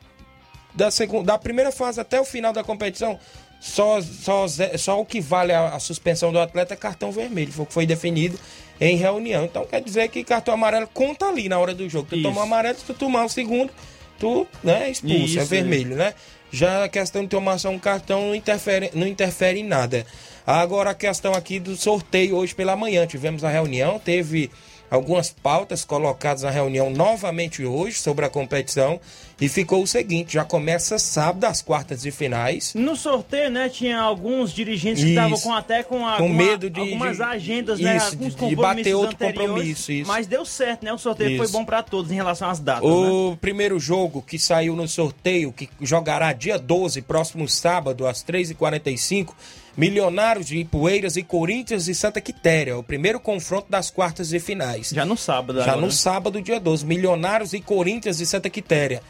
da, segunda, da primeira fase até o final da competição, só, só, só o que vale a, a suspensão do atleta é cartão vermelho. Foi o que foi definido em reunião. Então quer dizer que cartão amarelo conta ali na hora do jogo. Tu Isso. toma amarelo, se tu tomar o segundo, tu né, expulsa, Isso, é vermelho, né? Já a questão de tomar só um cartão não interfere, não interfere em nada. Agora a questão aqui do sorteio hoje pela manhã. Tivemos a reunião, teve algumas pautas colocadas na reunião novamente hoje sobre a competição e ficou o seguinte: já começa sábado as quartas de finais. No sorteio, né, tinha alguns dirigentes que Isso. estavam com até com, Com alguma- medo de- algumas de- agendas, né, isso, alguns de- bater outro compromisso, isso. Mas deu certo, né? O sorteio foi Isso. bom pra todos em relação às datas, né? O primeiro jogo que saiu no sorteio, que jogará dia 12, próximo sábado, às 3h45, Milionários de Ipueiras e Corinthians e Santa Quitéria. O primeiro confronto das quartas de finais. Já no sábado, Já agora, no né? sábado, dia 12, Milionários e Corinthians e Santa Quitéria.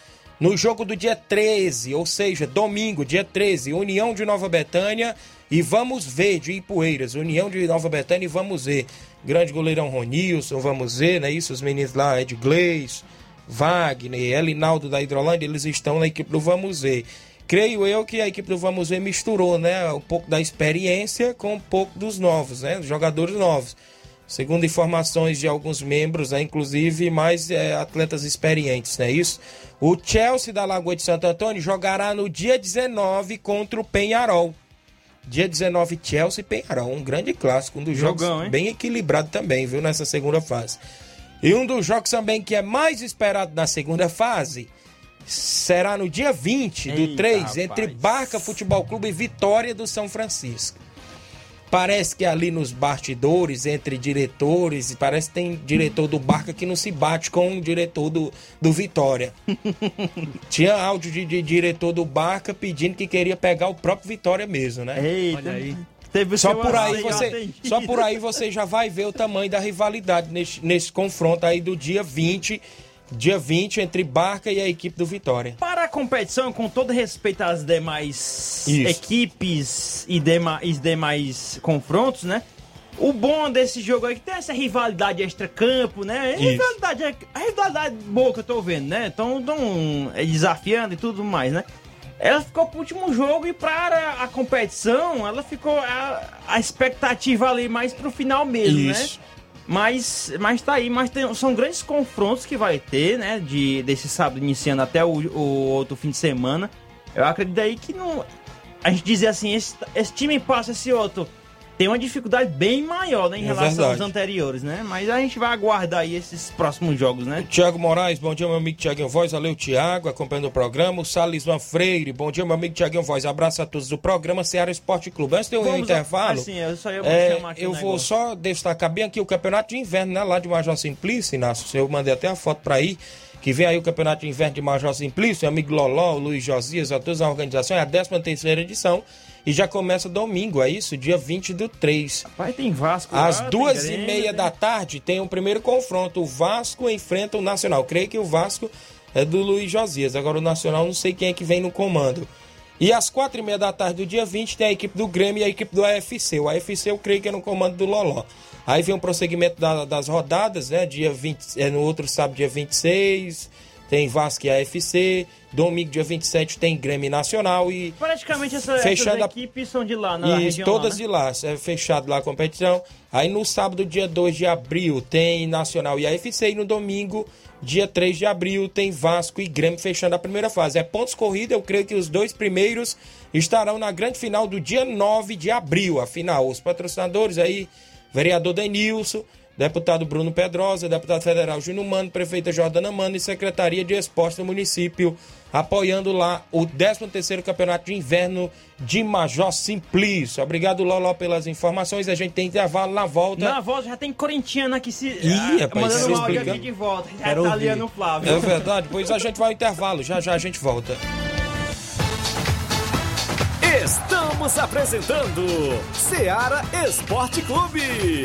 No jogo do dia 13, ou seja, domingo, dia 13, União de Nova Betânia e Vamos Ver de Ipueiras. União de Nova Betânia e Vamos Ver. Grande goleirão Ronilson, Vamos Ver, né? Isso, os meninos lá, Ed Gleis, Wagner, Elinaldo da Hidrolândia, eles estão na equipe do Vamos Ver. Creio eu que a equipe do Vamos Ver misturou, né? Um pouco da experiência com um pouco dos novos, né? Dos jogadores novos. Segundo informações de alguns membros, né, inclusive mais é, atletas experientes, não é isso? O Chelsea da Lagoa de Santo Antônio jogará no dia 19 contra o Penharol. Dia 19, Chelsea e Penharol, um grande clássico, um dos Jogão, jogos hein? bem equilibrado também, viu, nessa segunda fase. E um dos jogos também que é mais esperado na segunda fase será no dia 20 do Eita, 3, rapaz. entre Barca Futebol Clube e Vitória do São Francisco. Parece que ali nos bastidores, entre diretores, parece que tem diretor do Barca que não se bate com o diretor do, do Vitória. [LAUGHS] Tinha áudio de, de diretor do Barca pedindo que queria pegar o próprio Vitória mesmo, né? Eita, Olha aí. Teve o Só seu por, aí você, só por aí você já vai ver o tamanho da rivalidade nesse, nesse confronto aí do dia 20, dia 20 entre Barca e a equipe do Vitória. Para a competição, com todo respeito às demais Isso. equipes e dema- e demais confrontos, né? O bom desse jogo é que tem essa rivalidade extra-campo, né? Isso. Rivalidade, a rivalidade boa que eu tô vendo, né? Então, tão é, desafiando e tudo mais, né? Ela ficou pro último jogo e para a competição, ela ficou a, a expectativa ali mais pro final mesmo, né? Mas, mas tá aí, mas tem- são grandes confrontos que vai ter, né? De, desse sábado iniciando até o, o outro fim de semana. Eu acredito aí que não. A gente dizer assim, esse, esse time passa esse outro. Tem uma dificuldade bem maior né, em É relação verdade. aos anteriores, né? Mas a gente vai aguardar aí esses próximos jogos, né? Tiago Moraes, bom dia, meu amigo Tiaguinho Voz. Valeu, Tiago, acompanhando o programa. O Salisman Freire, bom dia, meu amigo Tiaguinho Voz. Abraço a todos do programa Ceará Esporte Clube. Antes de eu ir ao intervalo, assim, eu só é, eu um vou negócio. só destacar bem aqui o campeonato de inverno, né? Lá de Major Simplício, Inácio. Eu mandei até a foto para aí. Que vem aí o campeonato de inverno de Major Simplício, meu amigo Loló, o Luiz Josias, a todos a organização, é a 13 terceira edição. E já começa domingo, é isso? Dia 20 do 3. Vai, tem Vasco Às lá, duas e meia da tarde tem o primeiro confronto. O Vasco enfrenta o Nacional. Creio que o Vasco é do Luiz Josias. Agora o Nacional não sei quem é que vem no comando. E às quatro e meia da tarde do dia 20 tem a equipe do Grêmio e a equipe do AFC. O AFC eu creio que é no comando do Loló. Aí vem o prosseguimento da- das rodadas, né? Dia 20, é, no outro sábado, dia 26, tem Vasco e AFC. Domingo, dia 27, tem Grêmio e Nacional. E Praticamente essa, Fechando essas a- equipes são de lá, na e região todas lá, né? de lá, é fechado lá a competição. Aí no sábado, dia 2 de abril, tem Nacional e AFC. E no domingo, dia 3 de abril, tem Vasco e Grêmio fechando a primeira fase. É pontos corrida, eu creio que os dois primeiros estarão na grande final do dia 9 de abril. A final, os patrocinadores aí, vereador Denilson, deputado Bruno Pedrosa, deputado federal Júnior Mano, prefeita Jordana Mano e secretaria de esporte do município, apoiando lá o 13º Campeonato de Inverno de Major Simplício. Obrigado, Loló, pelas informações. A gente tem intervalo na volta. Na volta já tem corintiano aqui se. Ih, ah, rapaz, mandando se um áudio aqui de volta. Já Quero tá ali no Flávio. É verdade, pois a gente vai ao intervalo. Já já a gente volta. Estamos apresentando Seara Esporte Clube.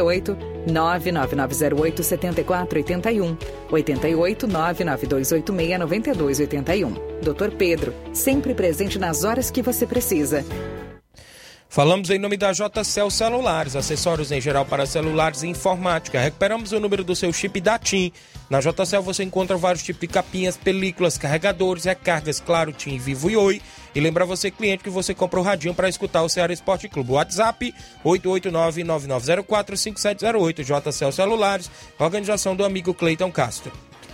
99908 7481 88 99286 9281. Dr. Pedro, sempre presente nas horas que você precisa. Falamos em nome da JCL Celulares, acessórios em geral para celulares e informática. Recuperamos o número do seu chip da TIM. Na JCL você encontra vários tipos de capinhas, películas, carregadores, recargas, claro, TIM, Vivo e Oi. E lembra você, cliente, que você compra o radinho para escutar o Ceará Esporte Clube. WhatsApp 889-9904-5708. JCL Celulares, organização do amigo Cleiton Castro.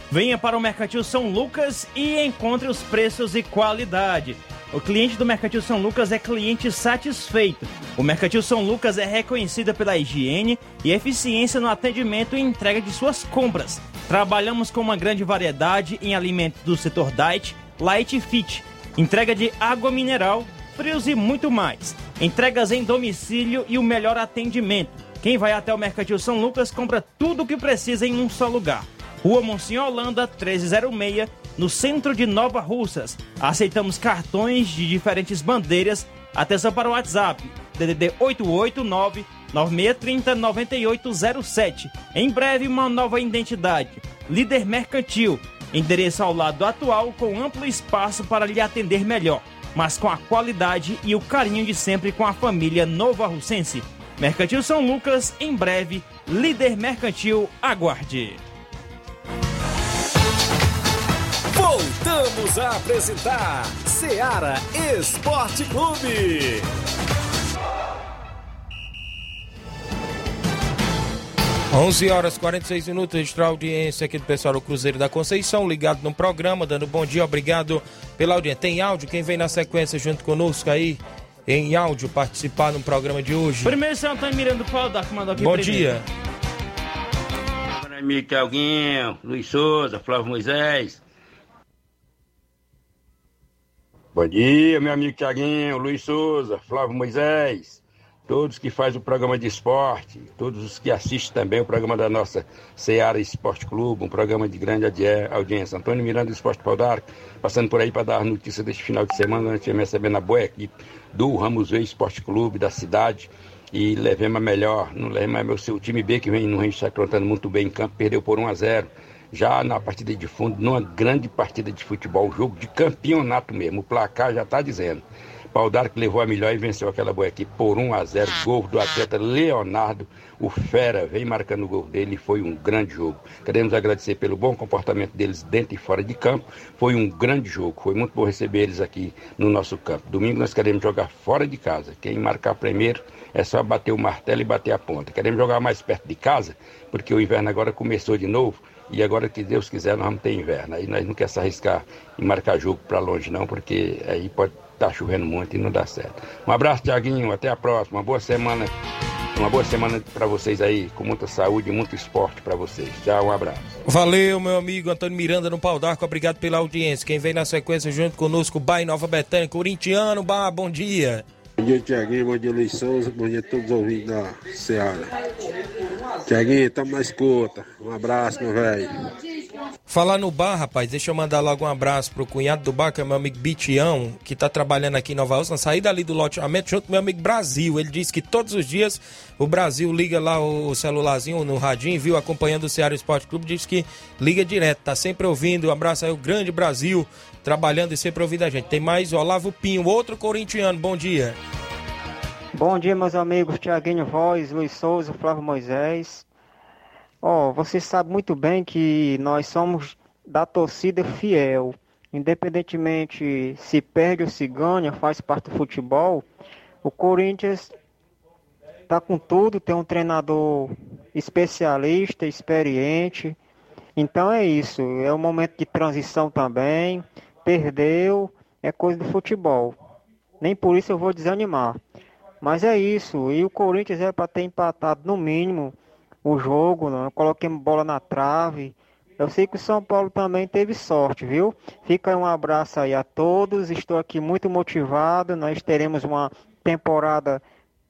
Venha para o Mercantil São Lucas e encontre os preços e qualidade. O cliente do Mercantil São Lucas é cliente satisfeito. O Mercantil São Lucas é reconhecida pela higiene e eficiência no atendimento e entrega de suas compras. Trabalhamos com uma grande variedade em alimentos do setor diet, light e fit, entrega de água mineral, frios e muito mais. Entregas em domicílio e o melhor atendimento. Quem vai até o Mercantil São Lucas compra tudo o que precisa em um só lugar. Rua Monsenhor Holanda, 1306, no centro de Nova Russas. Aceitamos cartões de diferentes bandeiras. Atenção para o WhatsApp, DDD 889 9630 9807. Em breve, uma nova identidade. Líder Mercantil. Endereço ao lado atual, com amplo espaço para lhe atender melhor, mas com a qualidade e o carinho de sempre com a família Nova Russense. Mercantil São Lucas, em breve, Líder Mercantil, aguarde. Voltamos a apresentar Seara Esporte Clube. 11 horas e 46 minutos, registrar a audiência aqui do pessoal do Cruzeiro da Conceição, ligado no programa, dando bom dia, obrigado pela audiência. Tem áudio? Quem vem na sequência junto conosco aí, em áudio, participar no programa de hoje? Primeiro, seu Antônio Miranda do Pau que mandou aqui Bom primeiro. dia. Meu amigo Tiaguinho, Luiz Souza, Flávio Moisés. Bom dia, meu amigo Tiaguinho, Luiz Souza, Flávio Moisés, todos que fazem o programa de esporte, todos os que assistem também o programa da nossa Seara Esporte Clube, um programa de grande audi- audiência. Antônio Miranda do Esporte Pau d'Arco, passando por aí para dar notícia deste final de semana, nós tivemos recebendo a boa equipe do Ramos Veiga Esporte Clube da cidade e levemos a melhor, não levemos o seu time B que vem no Rio está aprontando muito bem em campo, perdeu por 1 a 0 já na partida de fundo, numa grande partida de futebol, jogo de campeonato mesmo. O placar já está dizendo. Pau que levou a melhor e venceu aquela boa equipe por 1 a 0 Gol do atleta Leonardo. O Fera vem marcando o gol dele e foi um grande jogo. Queremos agradecer pelo bom comportamento deles dentro e fora de campo. Foi um grande jogo. Foi muito bom receber eles aqui no nosso campo. Domingo nós queremos jogar fora de casa. Quem marcar primeiro é só bater o martelo e bater a ponta. Queremos jogar mais perto de casa, porque o inverno agora começou de novo. E agora que Deus quiser, nós vamos ter inverno. Aí nós não queremos se arriscar em marcar jogo para longe, não, porque aí pode tá chovendo muito e não dá certo. Um abraço, Tiaguinho, até a próxima. Uma boa semana. Uma boa semana para vocês aí, com muita saúde e muito esporte para vocês. Tchau, um abraço. Valeu, meu amigo Antônio Miranda no Pau d'Arco, obrigado pela audiência. Quem vem na sequência junto conosco, Bai Nova Betânia, corintiano, Bah, bom dia. Bom dia, Tiaguinho, bom dia, Luiz Souza, bom dia a todos os ouvintes da Seara. Tiaguinho, tamo na escuta. Um abraço, meu velho. Falar no bar, rapaz, deixa eu mandar logo um abraço pro cunhado do bar, que é meu amigo Bitião, que tá trabalhando aqui em Nova Rússia, na saída ali do loteamento, junto com meu amigo Brasil. Ele disse que todos os dias o Brasil liga lá o celularzinho no radinho, viu, acompanhando o Ceará Esporte Clube, diz que liga direto, tá sempre ouvindo. Um abraço aí, o grande Brasil, trabalhando e sempre ouvindo a gente. Tem mais Olavo Pinho, outro corintiano, bom dia. Bom dia, meus amigos, Tiaguinho Voz, Luiz Souza, Flávio Moisés. Ó, oh, você sabe muito bem que nós somos da torcida fiel. Independentemente se perde ou se ganha, faz parte do futebol. O Corinthians tá com tudo, tem um treinador especialista, experiente. Então é isso, é um momento de transição também. Perdeu, é coisa do futebol. Nem por isso eu vou desanimar. Mas é isso, e o Corinthians é para ter empatado no mínimo o jogo, né? coloquei bola na trave. Eu sei que o São Paulo também teve sorte, viu? Fica um abraço aí a todos. Estou aqui muito motivado. Nós teremos uma temporada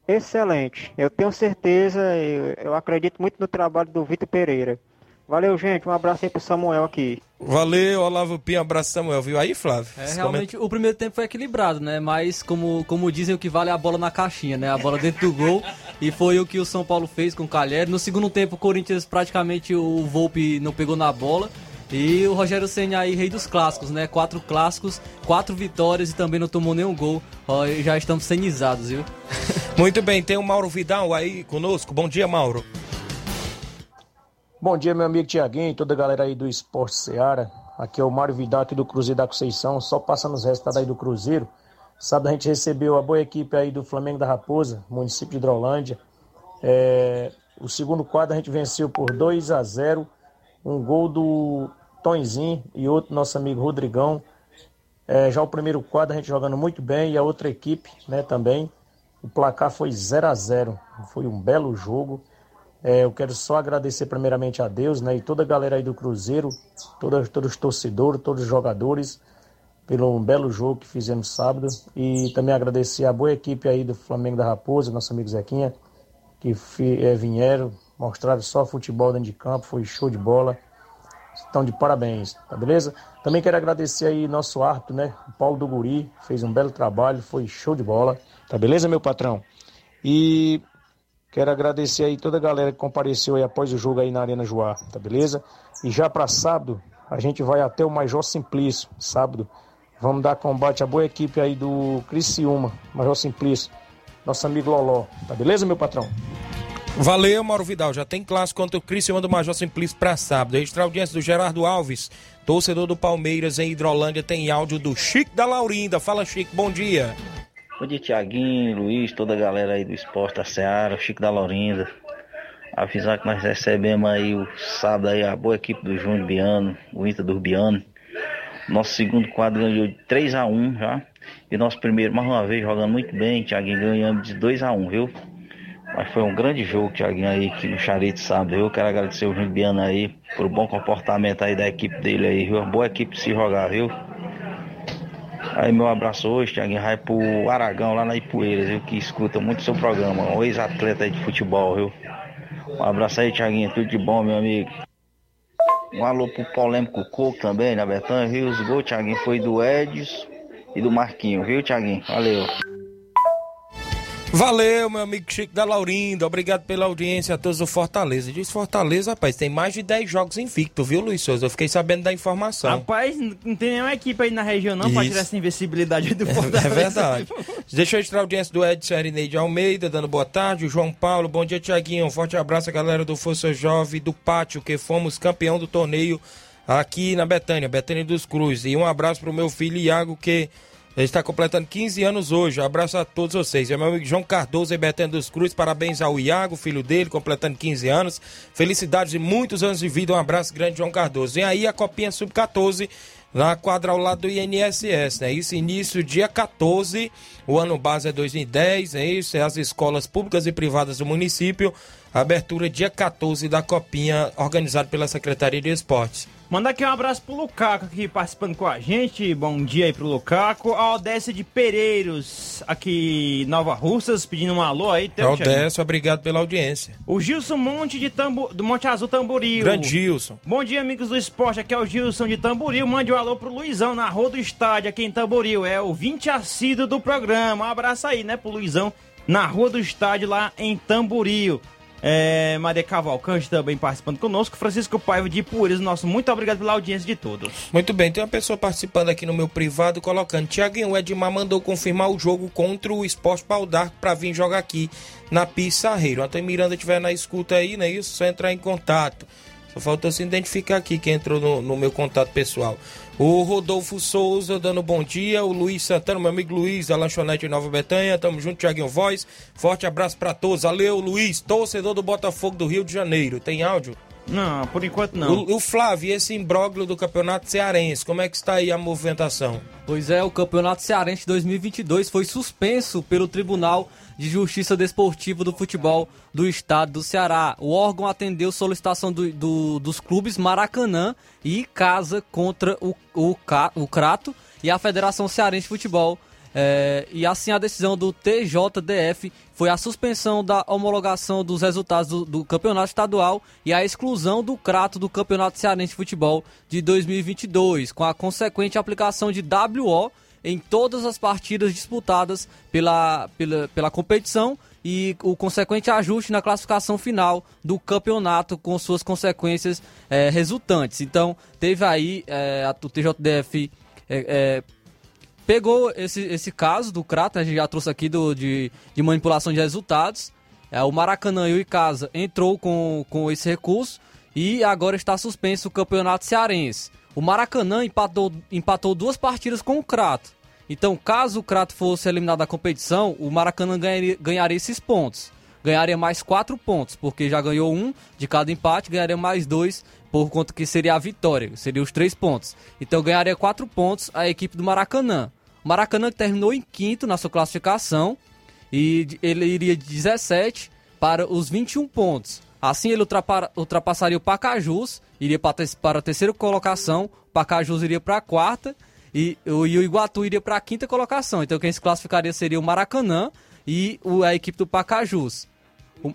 excelente. Eu tenho certeza, eu, eu acredito muito no trabalho do Vitor Pereira. Valeu, gente. Um abraço aí pro Samuel aqui. Valeu, Olavo Pinho. abraço, Samuel. Viu aí, Flávio? É, realmente, o primeiro tempo foi equilibrado, né? Mas, como, como dizem, o que vale é a bola na caixinha, né? A bola dentro do gol. [LAUGHS] e foi o que o São Paulo fez com o Calher. No segundo tempo, o Corinthians praticamente o Volpe não pegou na bola. E o Rogério Senna aí, rei dos clássicos, né? Quatro clássicos, quatro vitórias e também não tomou nenhum gol. Ó, já estamos cenizados, viu? [LAUGHS] Muito bem, tem o Mauro Vidal aí conosco. Bom dia, Mauro. Bom dia, meu amigo Tiaguinho, toda a galera aí do Esporte Seara. Aqui é o Mário Vidal aqui do Cruzeiro da Conceição, só passando os resultados aí do Cruzeiro. Sábado a gente recebeu a boa equipe aí do Flamengo da Raposa, município de Hidrolândia. É, o segundo quadro a gente venceu por 2 a 0 um gol do Tonzinho e outro nosso amigo Rodrigão. É, já o primeiro quadro a gente jogando muito bem e a outra equipe né, também. O placar foi 0 a 0 foi um belo jogo. É, eu quero só agradecer primeiramente a Deus né, e toda a galera aí do Cruzeiro, todos os torcedores, todos os jogadores, pelo belo jogo que fizemos sábado. E também agradecer a boa equipe aí do Flamengo da Raposa, nosso amigo Zequinha, que é, vieram, mostraram só futebol dentro de campo, foi show de bola. Estão de parabéns, tá beleza? Também quero agradecer aí nosso árbitro, né? O Paulo do Guri, fez um belo trabalho, foi show de bola. Tá beleza, meu patrão? E Quero agradecer aí toda a galera que compareceu aí após o jogo aí na Arena Joá, tá beleza? E já para sábado, a gente vai até o Major Simplício, sábado. Vamos dar combate à boa equipe aí do Criciúma, Major Simplício, nosso amigo Loló, tá beleza, meu patrão? Valeu, Mauro Vidal. Já tem clássico contra o Criciúma do Major Simplício para sábado. Registrar a audiência do Gerardo Alves, torcedor do Palmeiras em Hidrolândia. Tem áudio do Chico da Laurinda. Fala, Chico, bom dia. Bom dia, Tiaguinho, Luiz, toda a galera aí do Esporte da Seara, o Chico da Lorinda. Avisar que nós recebemos aí o sábado aí a boa equipe do Júnior Biano, o Inter do Biano. Nosso segundo quadro ganhou de 3 a 1 já. E nosso primeiro, mais uma vez, jogando muito bem, Tiaguinho, ganhamos de 2 a 1 viu? Mas foi um grande jogo, Tiaguinho, aí, aqui no Charito sábado. Eu quero agradecer o Júnior Biano aí, por bom comportamento aí da equipe dele aí, viu? Uma boa equipe se jogar, viu? Aí meu abraço hoje, Thiaguinho, vai pro Aragão lá na Ipueiras, viu? Que escuta muito seu programa, um ex-atleta de futebol, viu? Um abraço aí, Thiaguinho, tudo de bom, meu amigo. Um alô pro Polêmico Coco também, na Betânia, viu? Os gols, Thiaguinho, foi do Edson e do Marquinho, viu, Thiaguinho? Valeu. Valeu, meu amigo Chico da Laurinda. Obrigado pela audiência a todos do Fortaleza. Diz Fortaleza, rapaz, tem mais de 10 jogos invicto, viu, Luiz Souza? Eu fiquei sabendo da informação. Rapaz, não tem nenhuma equipe aí na região não pra Isso. tirar essa invencibilidade do [LAUGHS] É, Fortaleza. é verdade. Deixa eu registrar a audiência do Edson Arineide Almeida, dando boa tarde. O João Paulo, bom dia, Tiaguinho. Um forte abraço galera do Força Jovem do Pátio, que fomos campeão do torneio aqui na Betânia, Betânia dos Cruz. E um abraço pro meu filho Iago, que está completando 15 anos hoje. Um abraço a todos vocês. É meu amigo João Cardoso e Betânia dos Cruz. Parabéns ao Iago, filho dele, completando 15 anos. Felicidades e muitos anos de vida. Um abraço grande, João Cardoso. Vem aí a Copinha Sub-14 na quadra ao lado do INSS, né? Isso início dia 14, o ano base é 2010, é isso, é as escolas públicas e privadas do município, abertura dia 14 da Copinha, organizado pela Secretaria de Esportes. Mandar aqui um abraço pro Lucaco aqui participando com a gente. Bom dia aí pro Lucaco. A Odécia de Pereiros, aqui Nova Russas, pedindo um alô aí. Thiago? Aldécio, obrigado pela audiência. O Gilson Monte de Tambo, do Monte Azul Tamboril. Grande Gilson. Bom dia, amigos do esporte. Aqui é o Gilson de Tamboril. Mande um alô pro Luizão na Rua do Estádio, aqui em Tamboril. É o 20 assíduo do programa. Um abraço aí, né, pro Luizão na Rua do Estádio, lá em Tamboril. É, Maria Cavalcante também participando conosco. Francisco Paiva de Pureza, nosso muito obrigado pela audiência de todos. Muito bem, tem uma pessoa participando aqui no meu privado, colocando, Tiaguinho, o Edmar mandou confirmar o jogo contra o Esporte Pau d'Arco pra vir jogar aqui na Pissarreiro. Até Miranda estiver na escuta aí, não é isso? Só entrar em contato. Só faltou se identificar aqui quem entrou no, no meu contato pessoal. O Rodolfo Souza dando bom dia. O Luiz Santana, meu amigo Luiz, da Lanchonete Nova Betânia. Tamo junto, Tiaguinho Voz. Forte abraço pra todos. Valeu, Luiz, torcedor do Botafogo do Rio de Janeiro. Tem áudio? Não, por enquanto não. O, o Flávio, esse imbróglio do Campeonato Cearense, como é que está aí a movimentação? Pois é, o Campeonato Cearense 2022 foi suspenso pelo Tribunal de Justiça Desportiva do Futebol do Estado do Ceará. O órgão atendeu solicitação do- do- dos clubes Maracanã e Casa contra o, o, o Crato e a Federação Cearense de Futebol. É, e assim a decisão do TJDF foi a suspensão da homologação dos resultados do, do campeonato estadual e a exclusão do Crato do Campeonato Cearense de Futebol de 2022, com a consequente aplicação de WO em todas as partidas disputadas pela, pela, pela competição e o consequente ajuste na classificação final do campeonato com suas consequências eh, resultantes. Então, teve aí eh, a, o TJDF eh, eh, pegou esse, esse caso do Crato, a gente já trouxe aqui do, de, de manipulação de resultados. É, o Maracanã e o Icasa entrou com, com esse recurso e agora está suspenso o campeonato cearense. O Maracanã empatou, empatou duas partidas com o Crato. Então, caso o Crato fosse eliminado da competição, o Maracanã ganharia, ganharia esses pontos. Ganharia mais quatro pontos, porque já ganhou um de cada empate, ganharia mais dois, por conta que seria a vitória, seria os três pontos. Então, ganharia quatro pontos a equipe do Maracanã. Maracanã terminou em quinto na sua classificação e ele iria de 17 para os 21 pontos. Assim ele ultrapa- ultrapassaria o Pacajus, iria para, a terceira colocação, o Pacajus iria para a quarta e, o Iguatu iria para a quinta colocação. Então quem se classificaria seria o Maracanã e a equipe do Pacajus. O-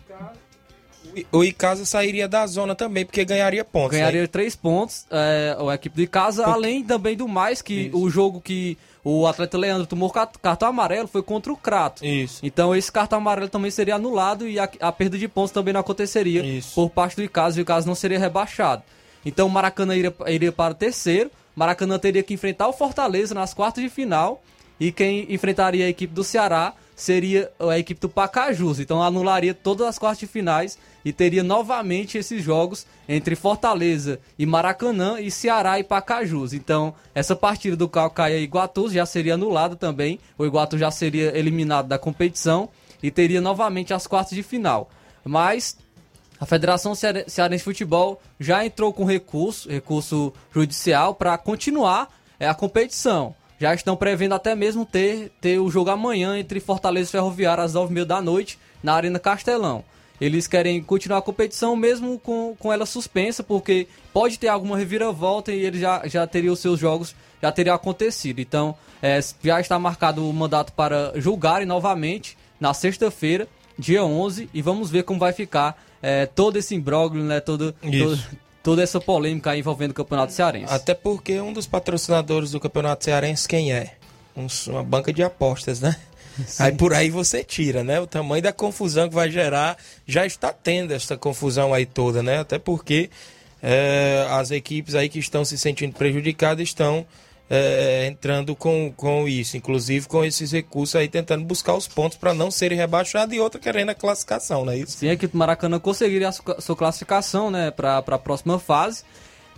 O Icasa sairia da zona também, porque ganharia pontos. Ganharia né? três pontos é, a equipe de casa, além também do mais que o jogo que o atleta Leandro tomou cartão amarelo foi contra o Crato. Isso. Então esse cartão amarelo também seria anulado e a, a perda de pontos também não aconteceria por parte do Icasa e o Icasa não seria rebaixado. Então o Maracanã iria, iria para o terceiro, Maracanã teria que enfrentar o Fortaleza nas quartas de final e quem enfrentaria a equipe do Ceará seria a equipe do Pacajus. Então anularia todas as quartas de finais e teria novamente esses jogos entre Fortaleza e Maracanã e Ceará e Pacajus. Então essa partida do Calcaia e Iguatu já seria anulada também. O Iguatu já seria eliminado da competição e teria novamente as quartas de final. Mas a Federação Ceare- Cearense de Futebol já entrou com recurso, recurso judicial, para continuar é, a competição. Já estão prevendo até mesmo ter, ter o jogo amanhã entre Fortaleza e Ferroviária às 9h30 da noite na Arena Castelão. Eles querem continuar a competição mesmo com, com ela suspensa, porque pode ter alguma reviravolta e eles já, já teriam os seus jogos, já teriam acontecido. Então, é, já está marcado o mandato para julgarem novamente na sexta-feira, dia 11, e vamos ver como vai ficar é, todo esse imbróglio, né, todo, toda essa polêmica aí envolvendo o Campeonato Cearense. Até porque um dos patrocinadores do Campeonato Cearense, quem é? Um- uma banca de apostas, né? Aí por aí você tira, né? O tamanho da confusão que vai gerar, já está tendo essa confusão aí toda, né? Até porque é, as equipes aí que estão se sentindo prejudicadas estão é, entrando com, com isso, inclusive com esses recursos aí tentando buscar os pontos para não serem rebaixados e outra querendo a classificação, não é isso? Sim, a equipe Maracanã conseguiria a sua sua classificação, né, para a próxima fase.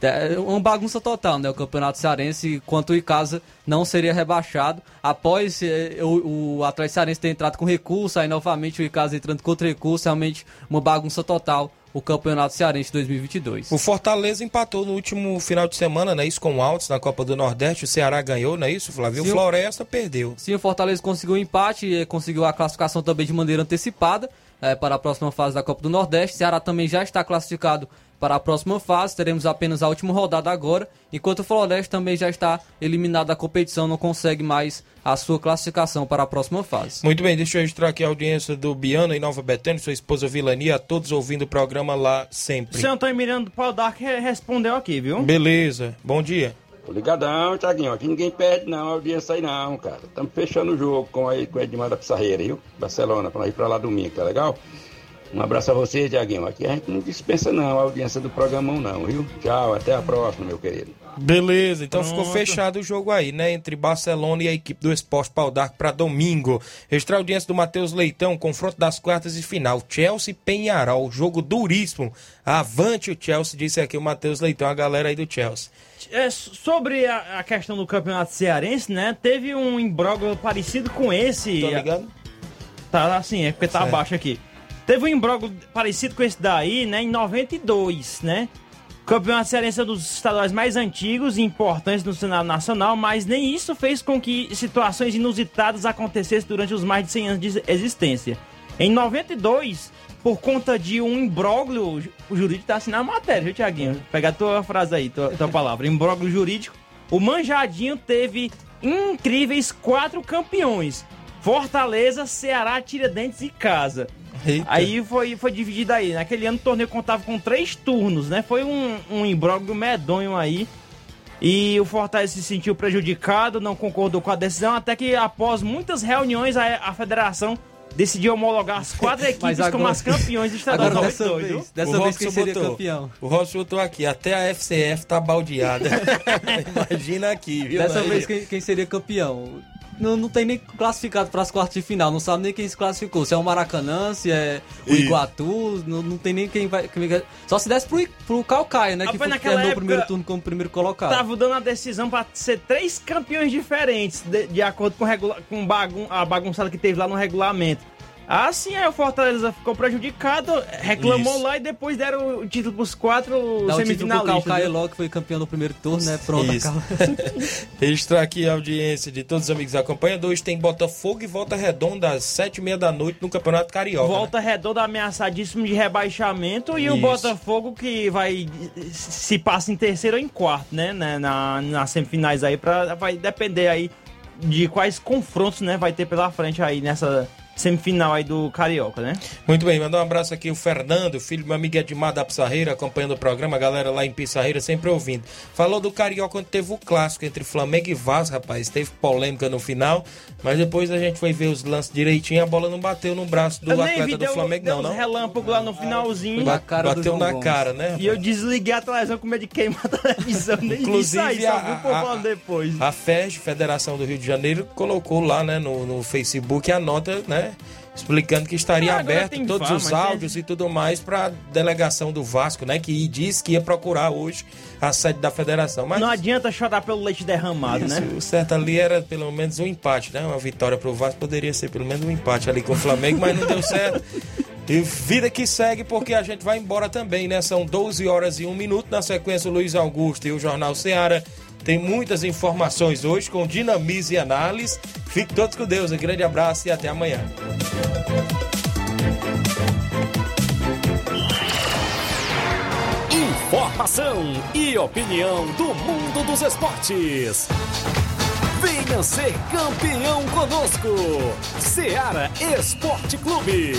É uma bagunça total, né? O Campeonato Cearense, quanto o Icasa não seria rebaixado. Após eh, o, o Atlético Cearense ter entrado com recurso, aí novamente o Icasa entrando contra recurso, realmente uma bagunça total o Campeonato Cearense 2022. O Fortaleza empatou no último final de semana, né? Isso com o Altos na Copa do Nordeste. O Ceará ganhou, não é isso, Flávio? O Sim, o- Floresta perdeu. Sim, o Fortaleza conseguiu o empate e conseguiu a classificação também de maneira antecipada eh, para a próxima fase da Copa do Nordeste. Ceará também já está classificado para a próxima fase. Teremos apenas a última rodada agora, enquanto o Floresta também já está eliminado da competição, não consegue mais a sua classificação para a próxima fase. Muito bem, deixa eu registrar aqui a audiência do Biano em Nova Betânia, sua esposa Vilania, a todos ouvindo o programa lá sempre. O seu Antônio Miranda do Pau Dark re- respondeu aqui, viu? Beleza, bom dia. Tô ligadão, Thiaguinho. Aqui ninguém perde não, a audiência aí não, cara. Estamos fechando o jogo com, aí, com o Edmar da Pissarreira, viu? Barcelona, pra ir pra lá domingo, tá legal? Um abraço a você, Thiaguinho. Aqui a gente não dispensa não a audiência do programão não, viu? Tchau, até a próxima, meu querido. Beleza, então ficou Pronto. fechado o jogo aí, né? Entre Barcelona e a equipe do Esporte Pau d'Arco para domingo. Extra audiência do Matheus Leitão, confronto das quartas de final. Chelsea e Penharol, jogo duríssimo. Avante o Chelsea, disse aqui o Matheus Leitão, a galera aí do Chelsea. É, sobre a, a questão do campeonato cearense, né? Teve um imbróglio parecido com esse. Tô ligado? Tá assim, é porque tá Certo. abaixo aqui. Teve um imbróglio parecido com esse daí, né? Em 92, né? Campeonato cearense é dos estaduais mais antigos e importantes no cenário nacional, mas nem isso fez com que situações inusitadas acontecessem durante os mais de 100 anos de existência. Em 92, por conta de um imbróglio, o jurídico tá assinando a matéria, viu, Tiaguinho? Pega a tua frase aí, tua, tua palavra. Imbróglio jurídico. O Manjadinho teve incríveis quatro campeões. Fortaleza, Ceará, Tiradentes e Casa. Aí foi, foi dividido aí. Naquele ano o torneio contava com três turnos, né? Foi um, um imbróglio medonho aí. E o Fortaleza se sentiu prejudicado, não concordou com a decisão, até que após muitas reuniões a, a federação decidiu homologar as quatro [LAUGHS] equipes como as campeões do estadual agora dessa 92, viu? vez, dessa vez quem seria botou- campeão? O Robson botou aqui, até a FCF tá baldeada. [LAUGHS] Imagina aqui, viu? Dessa Aí. vez quem, quem seria campeão? Não, não tem nem classificado para as quartas de final, não sabe nem quem se classificou. Se é o Maracanã, se é o Isso. Iguatu, não, não tem nem quem vai. quem vai- Só se desse pro, pro Calcaia, né? Ah, que foi naquela terminou o época- primeiro turno como primeiro colocado. Tava dando a decisão pra ser três campeões diferentes, de, de acordo com, regula- com bagun- a bagunçada que teve lá no regulamento. Assim, aí o Fortaleza ficou prejudicado, reclamou Isso. lá e depois deram o título pros quatro Dá o semifinalistas. Calcaia viu? logo, que foi campeão no primeiro turno, né? Pronto, Isso. acaba. [LAUGHS] Registrar aqui a audiência de todos os amigos da campanha. Hoje tem Botafogo e Volta Redonda às sete e meia da noite no Campeonato Carioca. né? Volta redonda ameaçadíssimo de rebaixamento e o Isso. Botafogo que vai se passa em terceiro ou em quarto, né? Na, na- nas semifinais aí, pra, vai depender aí de quais confrontos, né? Vai ter pela frente aí nessa semifinal aí do Carioca, né? Muito bem, mandar um abraço aqui o Fernando, filho do meu amigo Edmar da Pissarreira, acompanhando o programa, a galera lá em Pissarreira sempre ouvindo. Falou do Carioca quando teve o clássico entre Flamengo e Vasco, rapaz. Teve polêmica no final, mas depois a gente foi ver os lances direitinho, a bola não bateu no braço do Eu atleta vi, do deu, Flamengo, deu não, não. relâmpagos lá no finalzinho. Ba- bateu na cara, né? E eu desliguei a televisão com medo de queimar a televisão. Nem Inclusive, vi isso aí, só a- a- falando depois. A FED, Federação do Rio de Janeiro, colocou lá né, no, no Facebook a nota, né? Explicando que estaria Ah, aberto todos VAR, os áudios e tudo mais para delegação do Vasco, né? Que disse que ia procurar hoje a sede da federação. Mas Não adianta chorar pelo leite derramado, isso, né? o certo ali era pelo menos um empate, né? Uma vitória pro Vasco poderia ser pelo menos um empate ali com o Flamengo, mas não deu certo. E vida que segue, porque a gente vai embora também, né? São 12 horas e 1 minuto. Na sequência, o Luiz Augusto e o Jornal Seara. Tem muitas informações hoje com dinamismo e análise. Fique todos com Deus. Um grande abraço e até amanhã. Informação e opinião do mundo dos esportes. Venha ser campeão conosco. Seara Esporte Clube.